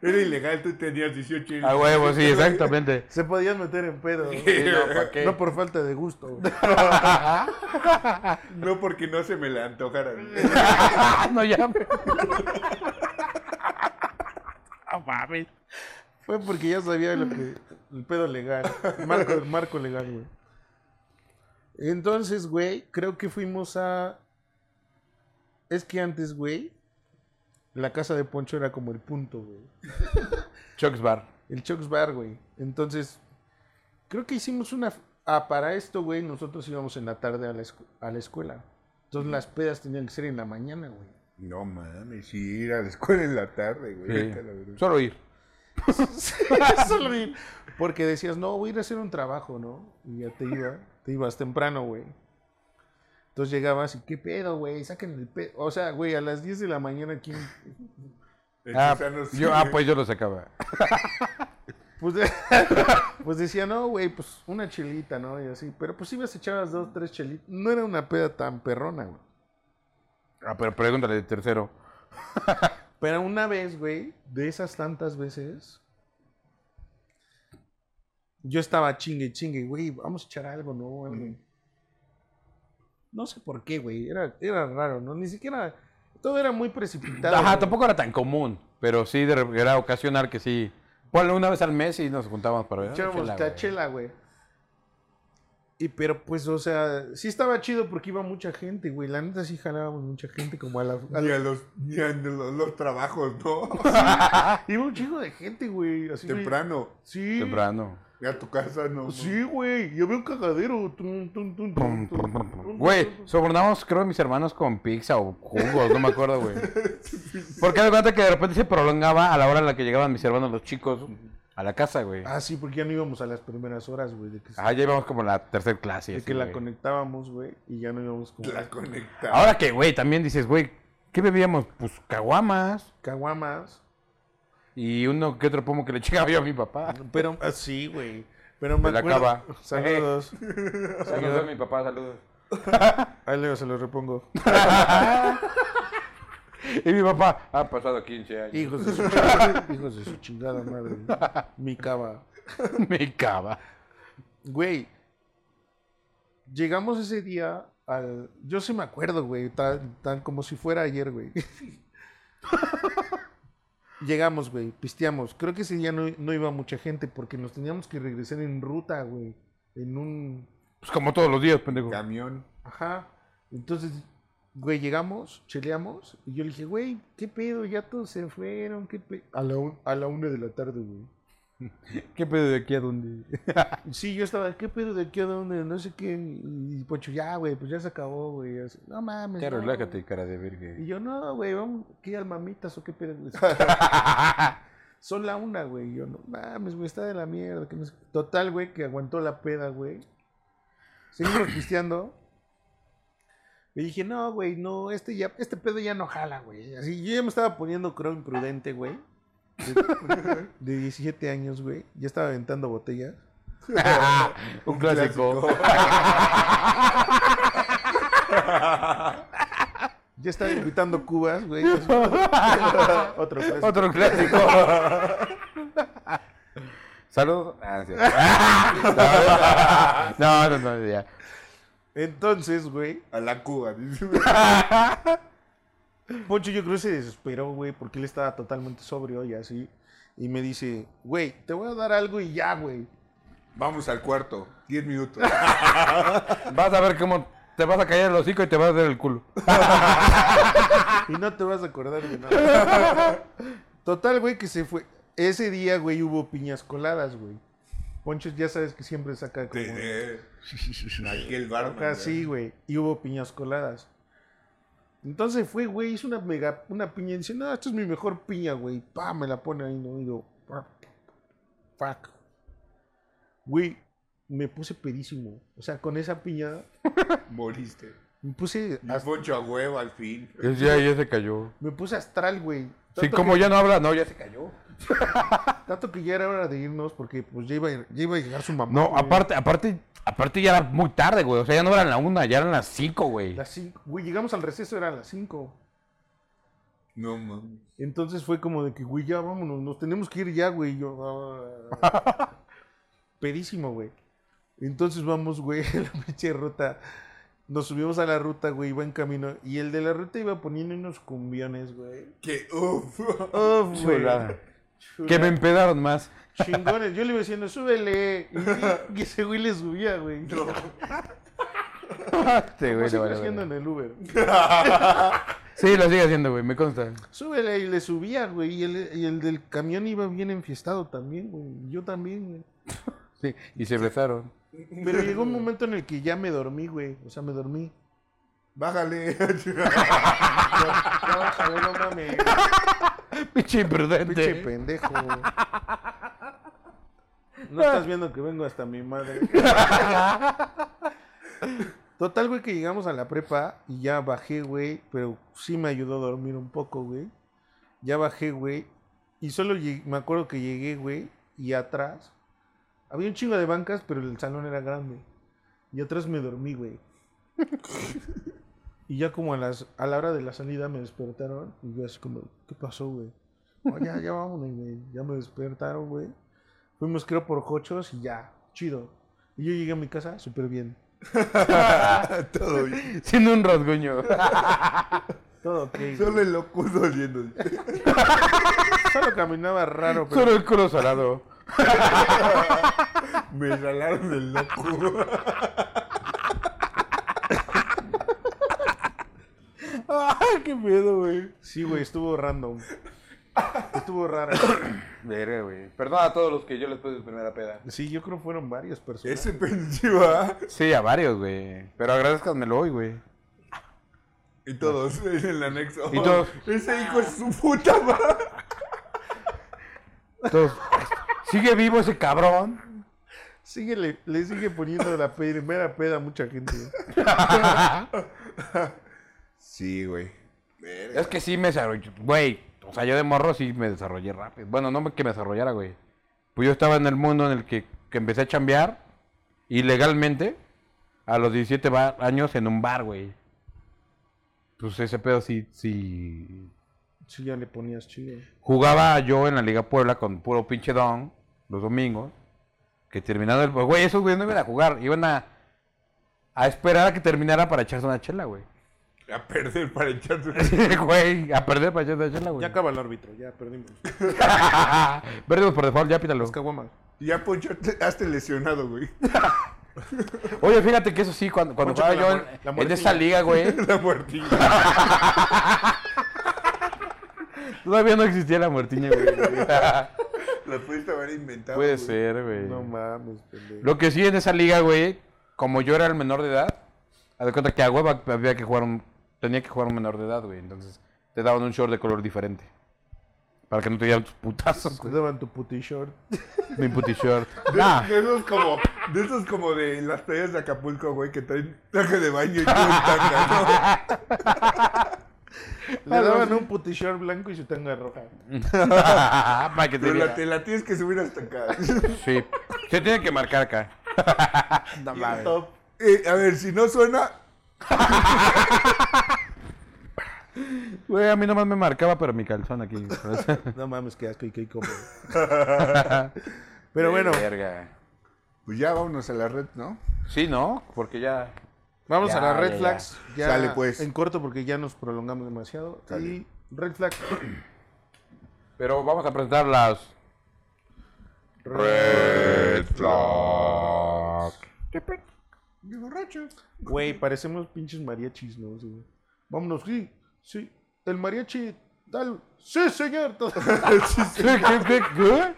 Era ilegal, tú tenías 18 años. A huevo, sí, exactamente. Se podían meter en pedo. Sí, no, ¿pa' qué? No por falta de gusto. güey. No porque no se me le antojara. no, ya me... No mames. Fue porque ya sabía lo que, el pedo legal. El marco, el marco legal, güey. Entonces, güey, creo que fuimos a. Es que antes, güey, la casa de Poncho era como el punto, güey. Chuck's Bar. El Chuck's Bar, güey. Entonces, creo que hicimos una. Ah, para esto, güey, nosotros íbamos en la tarde a la, escu- a la escuela. Entonces, las pedas tenían que ser en la mañana, güey. No mames, sí, ir a la escuela en la tarde, güey. Sí. La. Solo ir. Solo ir. Porque decías, no, voy a ir a hacer un trabajo, ¿no? Y ya te iba, te ibas temprano, güey. Entonces llegabas y, ¿qué pedo, güey? Saquen el pedo. O sea, güey, a las 10 de la mañana, ¿quién? Ah, yo, ah, pues yo lo sacaba. Pues, de- pues decía, no, güey, pues una chelita, ¿no? Y así. Pero pues ibas a echar las dos, tres chelitas. No era una peda tan perrona, güey. Ah, pero pregúntale de tercero. Pero una vez, güey, de esas tantas veces, yo estaba chingue, chingue, güey, vamos a echar algo, ¿no? Algo. No sé por qué, güey, era, era raro, ¿no? Ni siquiera, todo era muy precipitado. Ajá, güey. tampoco era tan común, pero sí de, era ocasional que sí. Ponle una vez al mes y nos juntábamos para ver. Echábamos la chela, güey. Y pero pues, o sea, sí estaba chido porque iba mucha gente, güey. La neta sí jalábamos mucha gente como a la... a Ni a los, ni a los, los trabajos, ¿no? Iba un chingo de gente, güey. Así, güey. Temprano. Sí. Temprano. Y a tu casa, ¿no? Sí, güey. Yo veo un cagadero. Tum, tum, tum, tum, tum, tum, Güey, sobornamos, creo, mis hermanos con pizza o jugos, no me acuerdo, güey. Porque de cuenta que de repente se prolongaba a la hora en la que llegaban mis hermanos, los chicos, a la casa, güey. Ah, sí, porque ya no íbamos a las primeras horas, güey. De que, Ajá, ya íbamos como en la tercera clase. de así, que la güey. conectábamos, güey. Y ya no íbamos como... La conectaba. Ahora que, güey, también dices, güey, ¿Qué bebíamos? Pues caguamas. caguamas. Y uno que otro pomo que le chingaba yo a mi papá. Pero así, güey. Pero me la acuerdo. cava. Saludos. Saludos a mi papá, saludos. Ahí luego se los repongo. Y mi papá, ha pasado 15 años. Hijos de su, hijos de su chingada madre. Mi cava. Me cava. Güey. Llegamos ese día al. Yo sí me acuerdo, güey. Tan, tan como si fuera ayer, güey. Llegamos, güey. Pisteamos. Creo que ese día no, no iba mucha gente porque nos teníamos que regresar en ruta, güey. En un. Pues como todos los días, pendejo. Camión. Ajá. Entonces, güey, llegamos, cheleamos. Y yo le dije, güey, ¿qué pedo? Ya todos se fueron. ¿Qué pedo? A la, un- a la una de la tarde, güey. ¿Qué pedo de aquí a dónde? Sí, yo estaba, ¿qué pedo de aquí a dónde? No sé qué. Y Poncho, ya, güey, pues ya se acabó, güey. Así, No mames. Ya no". relájate, cara de Y verga. yo, no, güey, vamos, ¿qué al mamitas o qué pedo? güey?" Son la una, güey. Y yo, no mames, güey, está de la mierda. que no sé qué". Total, güey, que aguantó la peda, güey. Seguimos pisteando. Y dije, no, güey, no, este ya, este pedo ya no jala, güey. Así, yo ya me estaba poniendo, creo, imprudente, güey. De, de 17 años, güey. Ya estaba aventando botellas. Un clásico. Ya estaba invitando cubas, güey. Otro clásico. Otro clásico. Saludos. Ah. No, no, no, ya. Entonces, güey, A la Cuba. Poncho yo creo que se desesperó, güey, porque él estaba totalmente sobrio y así. Y me dice, güey, te voy a dar algo y ya, güey. Vamos al cuarto. 10 minutos. Vas a ver cómo te vas a caer el hocico y te vas a dar el culo. Y no te vas a acordar de nada. Total, güey, que se fue. Ese día, güey, hubo piñas coladas, güey. Poncho ya sabes que siempre saca como... Aquel bar. Acá sí, güey. Y hubo piñas coladas. Entonces fue, güey, hizo una mega, una piña y dice, no, esto es mi mejor piña, güey. Pa, me la pone ahí, no, y yo, "Fuck". fuck. Güey, me puse pedísimo. O sea, con esa piña, Moriste. me puse, Y as- Poncho a huevo al fin. Ya, ya se cayó. me puse astral, güey. Sí, como que- ya no habla, no, ya se cayó. Tanto que ya era hora de irnos porque pues ya iba, a- ya iba a llegar su mamá. No, güey. aparte, aparte, aparte ya era muy tarde, güey. O sea, ya no eran la una, ya eran las cinco, güey. Las cinco, güey, llegamos al receso, eran las 5. No mames. Entonces fue como de que, güey, ya vámonos, nos tenemos que ir ya, güey. Yo, ah. pedísimo, güey. Entonces vamos, güey, a la pinche ruta. Nos subimos a la ruta, güey, iba en camino. Y el de la ruta iba poniendo unos cumbiones, güey. Que uff. Uf, güey. Que me empedaron más. Chingones. Yo le iba diciendo, súbele. Y, y ese güey le subía, güey. Sí, Lo güey, le vale, haciendo vale. en el Uber. Sí, lo sigue haciendo, güey, me consta. Súbele y le subía, güey. Y el, y el del camión iba bien enfiestado también, güey. Yo también, güey. Sí, y se besaron. Pero llegó un momento en el que ya me dormí, güey. O sea, me dormí. Bájale. Ya bájale, no mames. Pinche imprudente. Pinche pendejo. No estás viendo que vengo hasta mi madre. Total, güey, que llegamos a la prepa y ya bajé, güey. Pero sí me ayudó a dormir un poco, güey. Ya bajé, güey. Y solo llegué- me acuerdo que llegué, güey. Y atrás había un chingo de bancas, pero el salón era grande. Y atrás me dormí, güey. Y ya como a, las, a la hora de la salida me despertaron. Y yo así como, ¿qué pasó, güey? "No, ya, ya vámonos, güey. Ya me despertaron, güey. Fuimos, creo, por cochos y ya, chido. Y yo llegué a mi casa súper bien. Todo bien. Siendo un rasguño. Todo ok. güey. Solo el locudo oliendo. Solo caminaba raro, pero Solo el culo salado. Me jalaron el loco. Ay, qué pedo, güey. sí, güey, estuvo random. Estuvo raro. Verga, güey. Perdona a todos los que yo les puse su primera peda. Sí, yo creo que fueron varias personas. Ese pendejo, ¿ah? Sí, a varios, güey. Pero agradezcanmelo hoy, güey. Y todos en el anexo. Y todos. Ese hijo es su puta madre. Todos. ¿Sigue vivo ese cabrón? Sigue, le, le sigue poniendo la primera peda a mucha gente. Sí, güey. Es que sí me desarrollé, güey. O sea, yo de morro sí me desarrollé rápido. Bueno, no que me desarrollara, güey. Pues yo estaba en el mundo en el que, que empecé a chambear ilegalmente a los 17 ba- años en un bar, güey. Pues ese pedo sí, sí. Sí, ya le ponías chido. Jugaba yo en la Liga Puebla con puro pinche don los domingos. Que terminando el. Güey, esos güeyes no iban a jugar. Iban a. A esperar a que terminara para echarse una chela, güey. A perder para echarse una... Güey, a perder para echarse una chela, güey. Ya acaba el árbitro, ya perdimos. Perdimos por default, ya pítalo. Caguamas. Ya, Poncho, te has lesionado, güey. Oye, fíjate que eso sí, cuando, cuando Poncho jugaba yo la en, esa liga, güey, La muertilla. todavía no existía la muertiña, güey. La pudiste haber inventado. Puede güey. ser, güey. No mames, pendejo. Lo que sí en esa liga, güey, como yo era el menor de edad, haz de cuenta que a huevo había que jugar un, tenía que jugar un menor de edad, güey. Entonces te daban un short de color diferente. Para que no te dieran tus putazos, Te daban tu puti short. Mi puti short. De, Nah, de esos como, de esos como de las playas de Acapulco, güey, que traen traje de baño y todo en tanga, Le daban un puti short blanco y su tanga roja. para que ¿no? te Pero la, te la tienes que subir hasta acá. Sí. Se tiene que marcar acá. No. Eh, a ver, si no suena, Güey, a mí nomás me marcaba, pero mi calzón aquí. No mames, qué asco y qué incómodo. Pero bueno, Verga. pues ya vámonos a la red, ¿no? Sí, ¿no? Porque ya. vamos Ya, a las red ya, flags. Ya Sale, pues. En corto porque ya nos prolongamos demasiado. Sale. Y red flag. Pero vamos a presentar las. Red flag. De borracho. Güey, parecemos pinches mariachis, ¿no? Sí. Vámonos, sí, sí. El mariachi, tal. Sí, señor. todo. ¿Qué, qué, qué, qué?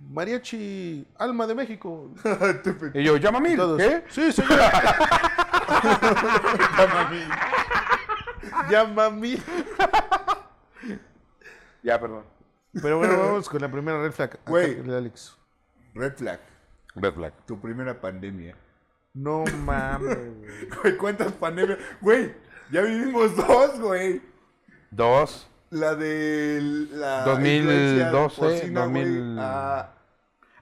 mariachi, alma de México. Y yo, llama a mí. Todos. ¿Qué? Sí, señor. Llama a mí. Ya, perdón. Pero bueno, vamos con la primera red flag. Güey. el Alex. Red flag. Red flag. Tu primera pandemia. No mames, güey. Güey, ¿cuántas pandemias? Güey, ya vivimos dos, güey. Dos. La de la 2012, influencia porcina, güey, 2000. ah,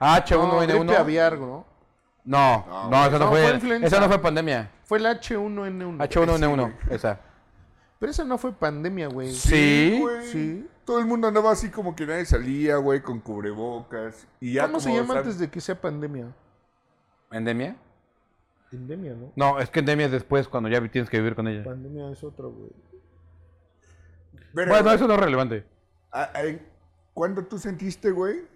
H1N1. gripe aviar, ¿no? No, No, no, esa no, no, fue. fue influenza. esa no fue pandemia. Fue el H1N1. H1N1, esa. Pero esa no fue pandemia, güey. Sí. güey. Sí. Todo el mundo andaba así como que nadie salía, güey, con cubrebocas. Y ya ¿Cómo se como, llama antes de que sea pandemia? ¿Endemia? Endemia, ¿no? No, es que endemia es después, cuando ya tienes que vivir con ella. Pandemia es otro, güey. Pero, Bueno, güey, eso no es relevante. a- a- ¿Cuándo tú sentiste, güey,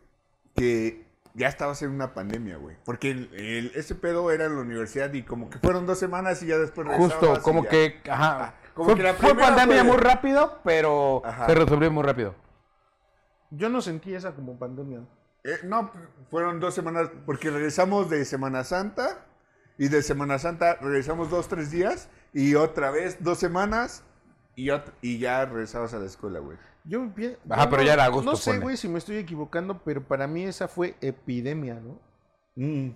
que ya estabas en una pandemia, güey? Porque el, el- ese pedo era en la universidad y como que fueron dos semanas y ya después Justo, regresabas y como ya. que, ajá. como fue, que la fue primera pandemia fue- muy rápido, pero Ajá. se resolvió muy rápido. Yo no sentí esa como pandemia. Eh, no, fueron dos semanas, porque regresamos de Semana Santa y de Semana Santa regresamos dos, tres días y otra vez dos semanas y, ya regresamos a la escuela, güey. Yo pi- Ajá, pero no- ya era agosto, No sé, güey, si me estoy equivocando, pero para mí esa fue epidemia, ¿no? Mm.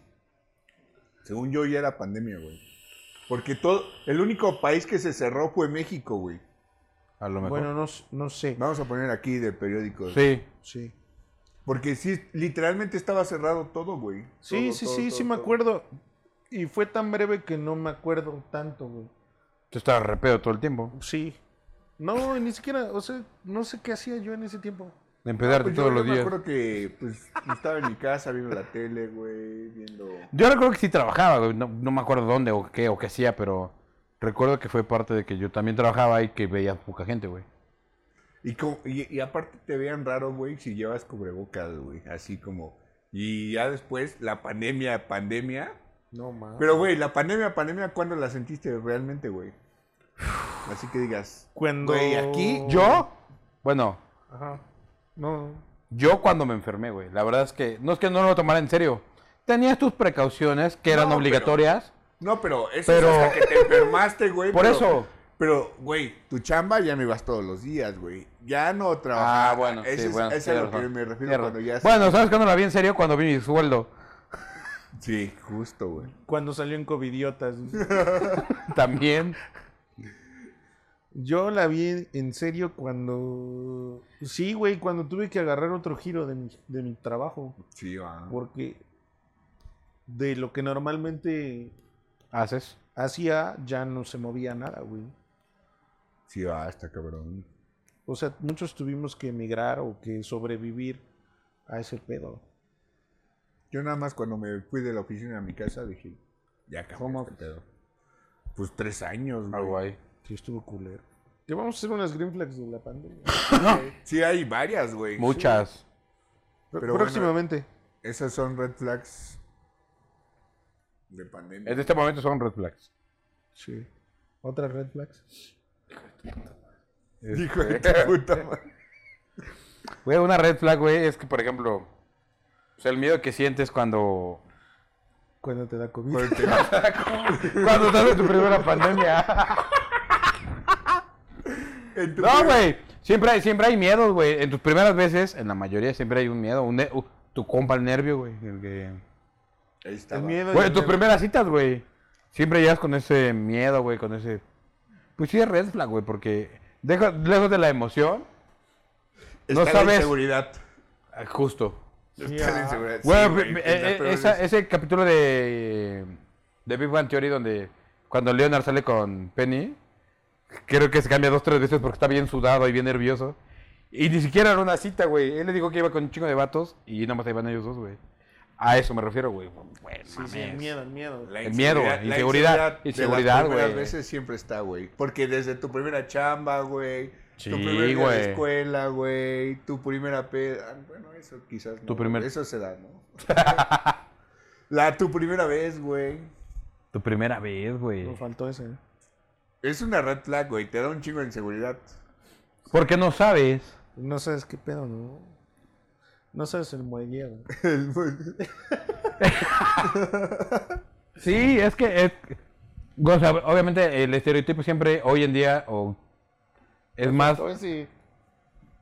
Según yo ya era pandemia, güey. Porque todo, el único país que se cerró fue México, güey. A lo mejor. Bueno, no, sé. Vamos a poner aquí de periódicos. sí. Sí. Porque sí, literalmente estaba cerrado todo, güey. Sí, Todo, sí, todo, sí, todo, sí me acuerdo. Y fue tan breve que no me acuerdo tanto, güey. Tú estabas repedo todo el tiempo. Sí. No, ni siquiera, o sea, no sé qué hacía yo en ese tiempo. De empezarte Pues yo- todos yo los días. acuerdo que pues, estaba en mi casa viendo la tele, güey, viendo... Yo recuerdo que sí trabajaba, güey. No, no me acuerdo dónde o qué o qué hacía, pero recuerdo que fue parte de que yo también trabajaba y que veía poca gente, güey. Y, como- y, y aparte te veían raro, güey, si llevas cubrebocas, güey, así como... Y ya después, la pandemia, pandemia... No, mames. Pero, güey, la pandemia, pandemia, ¿cuándo la sentiste realmente, güey? Así que digas... Cuando... Güey, aquí ¿Yo? Bueno, Ajá. No. yo cuando me enfermé, güey. La verdad es que no es que no lo tomara en serio. Tenías tus precauciones que eran No, obligatorias. No, pero eso Pero- es hasta que te enfermaste, güey. Por pero- eso. Pero, güey, tu chamba ya no ibas todos los días, güey. Ya no trabajabas. Ah, bueno, Ese sí, es, bueno. ese es a lo que me refiero cuando ya... Bueno, ¿sabes cuándo la vi en serio? Cuando vi mi sueldo. Sí, justo, güey. Cuando salió en Covidiotas. También. Yo la vi en serio cuando... Sí, güey, cuando tuve que agarrar otro giro de mi, de mi trabajo. Sí, va. Porque de lo que normalmente ¿Haces? hacía ya no se movía nada, güey. Sí, va, está cabrón. O sea, muchos tuvimos que emigrar o que sobrevivir a ese pedo. Yo nada más cuando me fui de la oficina a mi casa dije, ya acabó ¿Cómo? este pedo. Pues tres años, güey. Algo ahí. Sí, estuvo culero. Te vamos a hacer unas green flags de la pandemia. Sí, hay varias, güey. Muchas. Pero Próximamente. Esas son red flags de pandemia. En este momento son red flags. Sí. Otras red flags. Hijo de tu puta madre. Güey, una red flag, güey, es que, por ejemplo, o sea, el miedo que sientes cuando... Cuando te da COVID. Por el tema- Cuando estás en tu primera pandemia. en tu No, güey. Siempre hay, siempre hay miedos, güey. En tus primeras veces, en la mayoría, siempre hay un miedo. Un ne- uh, tu compa, el nervio, güey. el que- Ahí está. El miedo. Güey, tus primeras citas, güey. Siempre llegas con ese miedo, güey, con ese... Pues sí es red flag, güey, porque deja- lejos de la emoción, no Está la sabes- inseguridad. ah, justo. Está la ah. inseguridad. Güey, Sí, güey, eh, eh, esa- ese capítulo de, de Big Bang Theory donde cuando Leonard sale con Penny, creo que se cambia dos, tres veces porque está bien sudado y bien nervioso. Y ni siquiera era una cita, güey. Él le dijo que iba con un chingo de vatos y nada más iban ellos dos, güey. A eso me refiero, güey. Güey, Sí, sí, el miedo, el miedo. La El miedo, inseguridad- güey, la inseguridad, de las primeras güey. veces siempre está, güey. Porque desde tu primera chamba, güey. Sí, tu primer día güey. de escuela, güey. Tu primera peda. Bueno, eso quizás no. Tu primer- Eso se da, ¿no? La, tu primera vez, güey. Tu primera vez, güey. No faltó ese. ¿eh? Es una red flag, güey. Te da un chingo de inseguridad. Porque no sabes. No sabes qué pedo, ¿no? No sabes el muelle. El- Sí, es que es, o sea, obviamente el estereotipo siempre hoy en día o es más.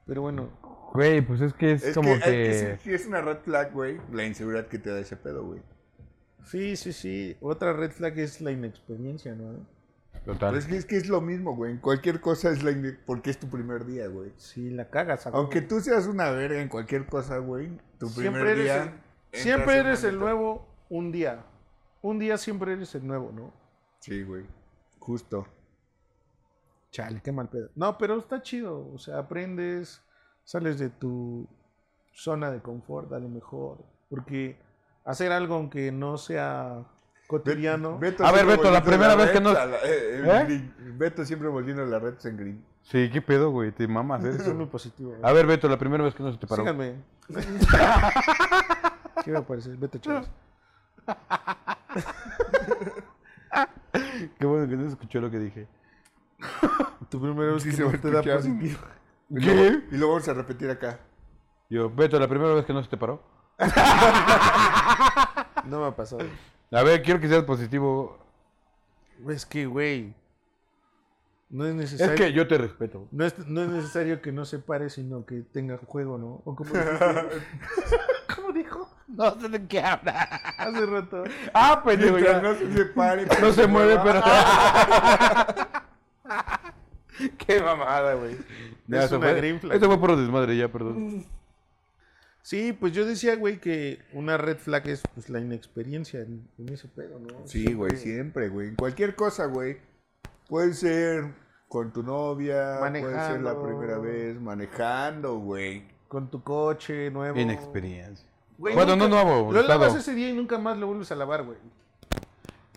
Pero bueno, güey, pues es que es, es como que, que, es, que sí es una red flag, güey. La inseguridad que te da ese pedo, güey. sí, sí, sí. Otra red flag es la inexperiencia, ¿no? total. Pero es que, es que es lo mismo, güey. En cualquier cosa es la ine- porque es tu primer día, güey. Sí, la cagas. a Aunque huevo. tú seas una verga en cualquier cosa, güey. Tu siempre primer eres, día. el, siempre eres el nuevo un día. Un día siempre eres el nuevo, ¿no? Sí, güey. Justo. Chale, qué mal pedo. No, pero está chido. O sea, aprendes, sales de tu zona de confort a lo mejor. Porque hacer algo aunque no sea cotidiano. Beto A ver, Beto, la primera vez que red a la- eh, ¿Eh? Beto siempre volviendo las redes en green. Sí, qué pedo, güey, te mamas Eso es muy positivo. A ver, Beto, la primera vez que no se te paró. Síganme. ¿Qué me parece? Vete, chavos. Qué bueno que no se escuchó lo que dije. Tu primera vez Sí que se no va a te da escuchar. positivo. Y ¿Qué? luego, y lo vamos a repetir acá. Yo, Beto, la primera vez que no se te paró. No me ha pasado. A ver, quiero que seas positivo. Es que, güey. No es Es necesario. que yo te respeto. No es, no es necesario que no se pare, sino que tenga juego, ¿no? O como dijiste ¿Cómo dijo? No sé de qué habla. Hace rato. Ah, pues Mientras ya. no se separe. No se mueve, pero. Qué mamada, güey. Es eso una fue- green flag. Eso fue por desmadre, ya, perdón. Sí, pues yo decía, güey, que una red flag es pues, la inexperiencia en, en ese pedo, ¿no? Sí, güey, siempre, güey. En cualquier cosa, güey. Puede ser con tu novia, puede ser la primera vez, manejando, güey. Con tu coche nuevo. Inexperiencia. Güey, Bueno, nunca- no nuevo. Lo lavas ese día y nunca más lo vuelves a lavar, güey.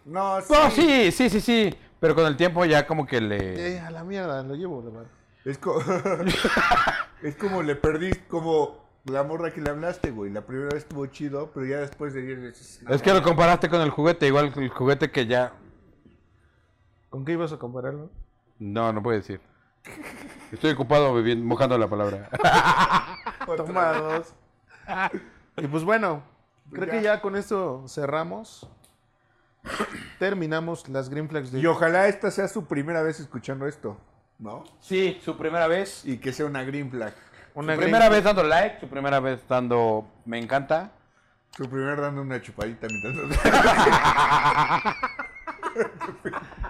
No, sí. No, sí, sí, sí, sí. Pero con el tiempo ya como que le. Eh, a la mierda, lo llevo a lavar. Es, co- es como le perdí, como la morra que le hablaste, güey. La primera vez estuvo chido, pero ya después de 10 veces. Es que lo comparaste con el juguete, igual el juguete que ya. ¿Con qué ibas a compararlo? No, no puedo decir. Estoy ocupado bebiendo, mojando la palabra. Toma dos. Y pues bueno, creo Ya. que ya con esto cerramos. Terminamos las green flags de... Y ojalá esta sea su primera vez escuchando esto, ¿no? Sí, su primera vez. Y que sea una green flag. una su green primera flag. vez dando like, su primera vez dando me encanta. Su primer dando una chupadita mientras...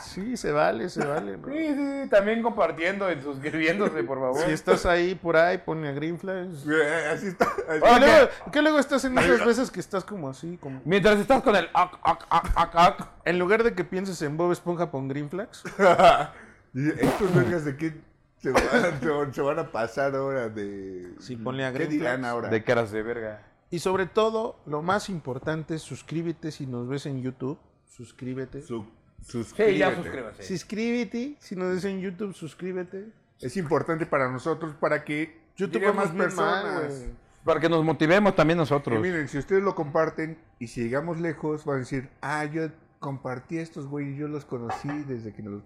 Sí, se vale, se vale. bro. Sí, sí, sí, también compartiendo y suscribiéndose, por favor. Si estás ahí por ahí, ponle a Greenflash. Eh, Así está. así. Que luego, que luego estás en esas veces que estás como así, como... Mientras estás con el ac, ac, ac, ac, ac, En lugar de que pienses en Bob Esponja, pon Green Flags. Y Estos vergas de qué se van, se- se van a pasar ahora de. Sí, ponle a ¿Qué Green dirán Flags. ahora? de caras de verga. Y sobre todo, lo más importante, suscríbete si nos ves en YouTube. Suscríbete. Su- Sí, suscríbete. ya suscríbase. Suscríbete. Si nos ves en YouTube, suscríbete. Es importante para nosotros para que YouTube llegue a más personas. Para que nos motivemos también Y nosotros. miren, si ustedes lo comparten y si llegamos lejos, van a decir, ah, yo compartí estos güeyes, yo los conocí desde que nos...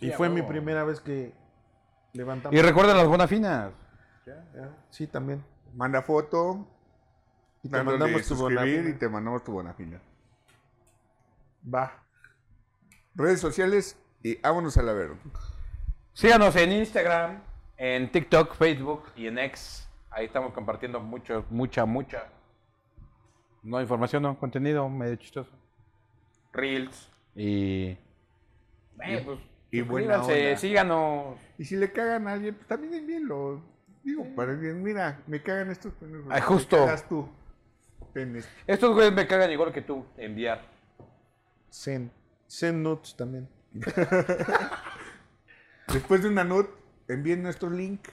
Y fue mi primera vez que levantamos. Y recuerden las buenas Sí, también. Manda foto, Y te mandamos tu bonafina. y te mandamos tu bonafina. Va. Redes sociales y vámonos a la verga. Síganos en Instagram, en TikTok, Facebook y en X. Ahí estamos compartiendo mucho, mucha, mucha. No información, no, contenido medio chistoso. Reels. Y. Eh, pues, y buena onda. síganos. Y si le cagan a alguien, pues también envíenlo. Digo, para que, mira, me cagan estos pendejos. Ay, Me justo. cagas tú. Estos güeyes me cagan igual que tú, enviar. Zen. Zen Nuts también. Después de una note, envíen nuestro link.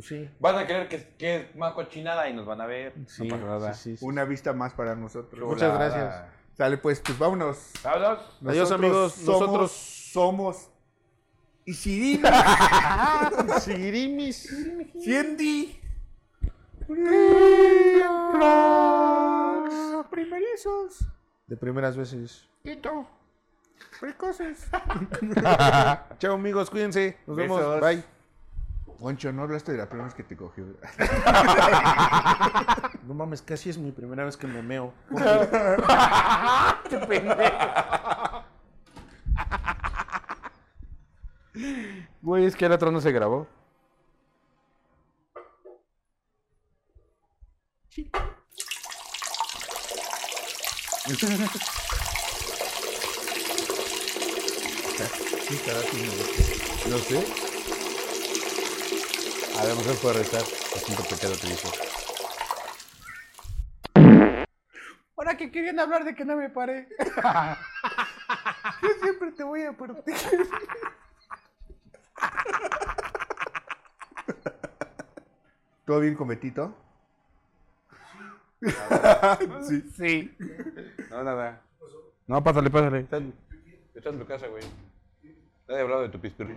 Sí. Van a creer que, que es más cochinada y nos van a ver. Sí, no pasa nada. sí, sí, sí. Una vista más para nosotros. Muchas gracias. Sale pues, pues vámonos. Vámonos. Adiós, amigos. somos- Nosotros- somos y Sirimi, Sigirimis. Ciendi, primerizos, De primeras veces. Quito, precoces. Chao, amigos. Cuídense. Nos Besos. vemos. Bye. Poncho, no hablaste de la primera vez que te cogió. No mames, casi es mi primera vez que me meo. Güey, es que el otro no se grabó. No sé. A lo mejor puede restar. El quinto pecado te dijo. Ahora que querían hablar de que no me paré. Yo siempre te voy a proteger. ¿Todo bien con Betito? sí. Sí. No, nada. No, pásale, pásale. Estás, estás en tu casa, güey. Nadie ha hablado de tu pispirri.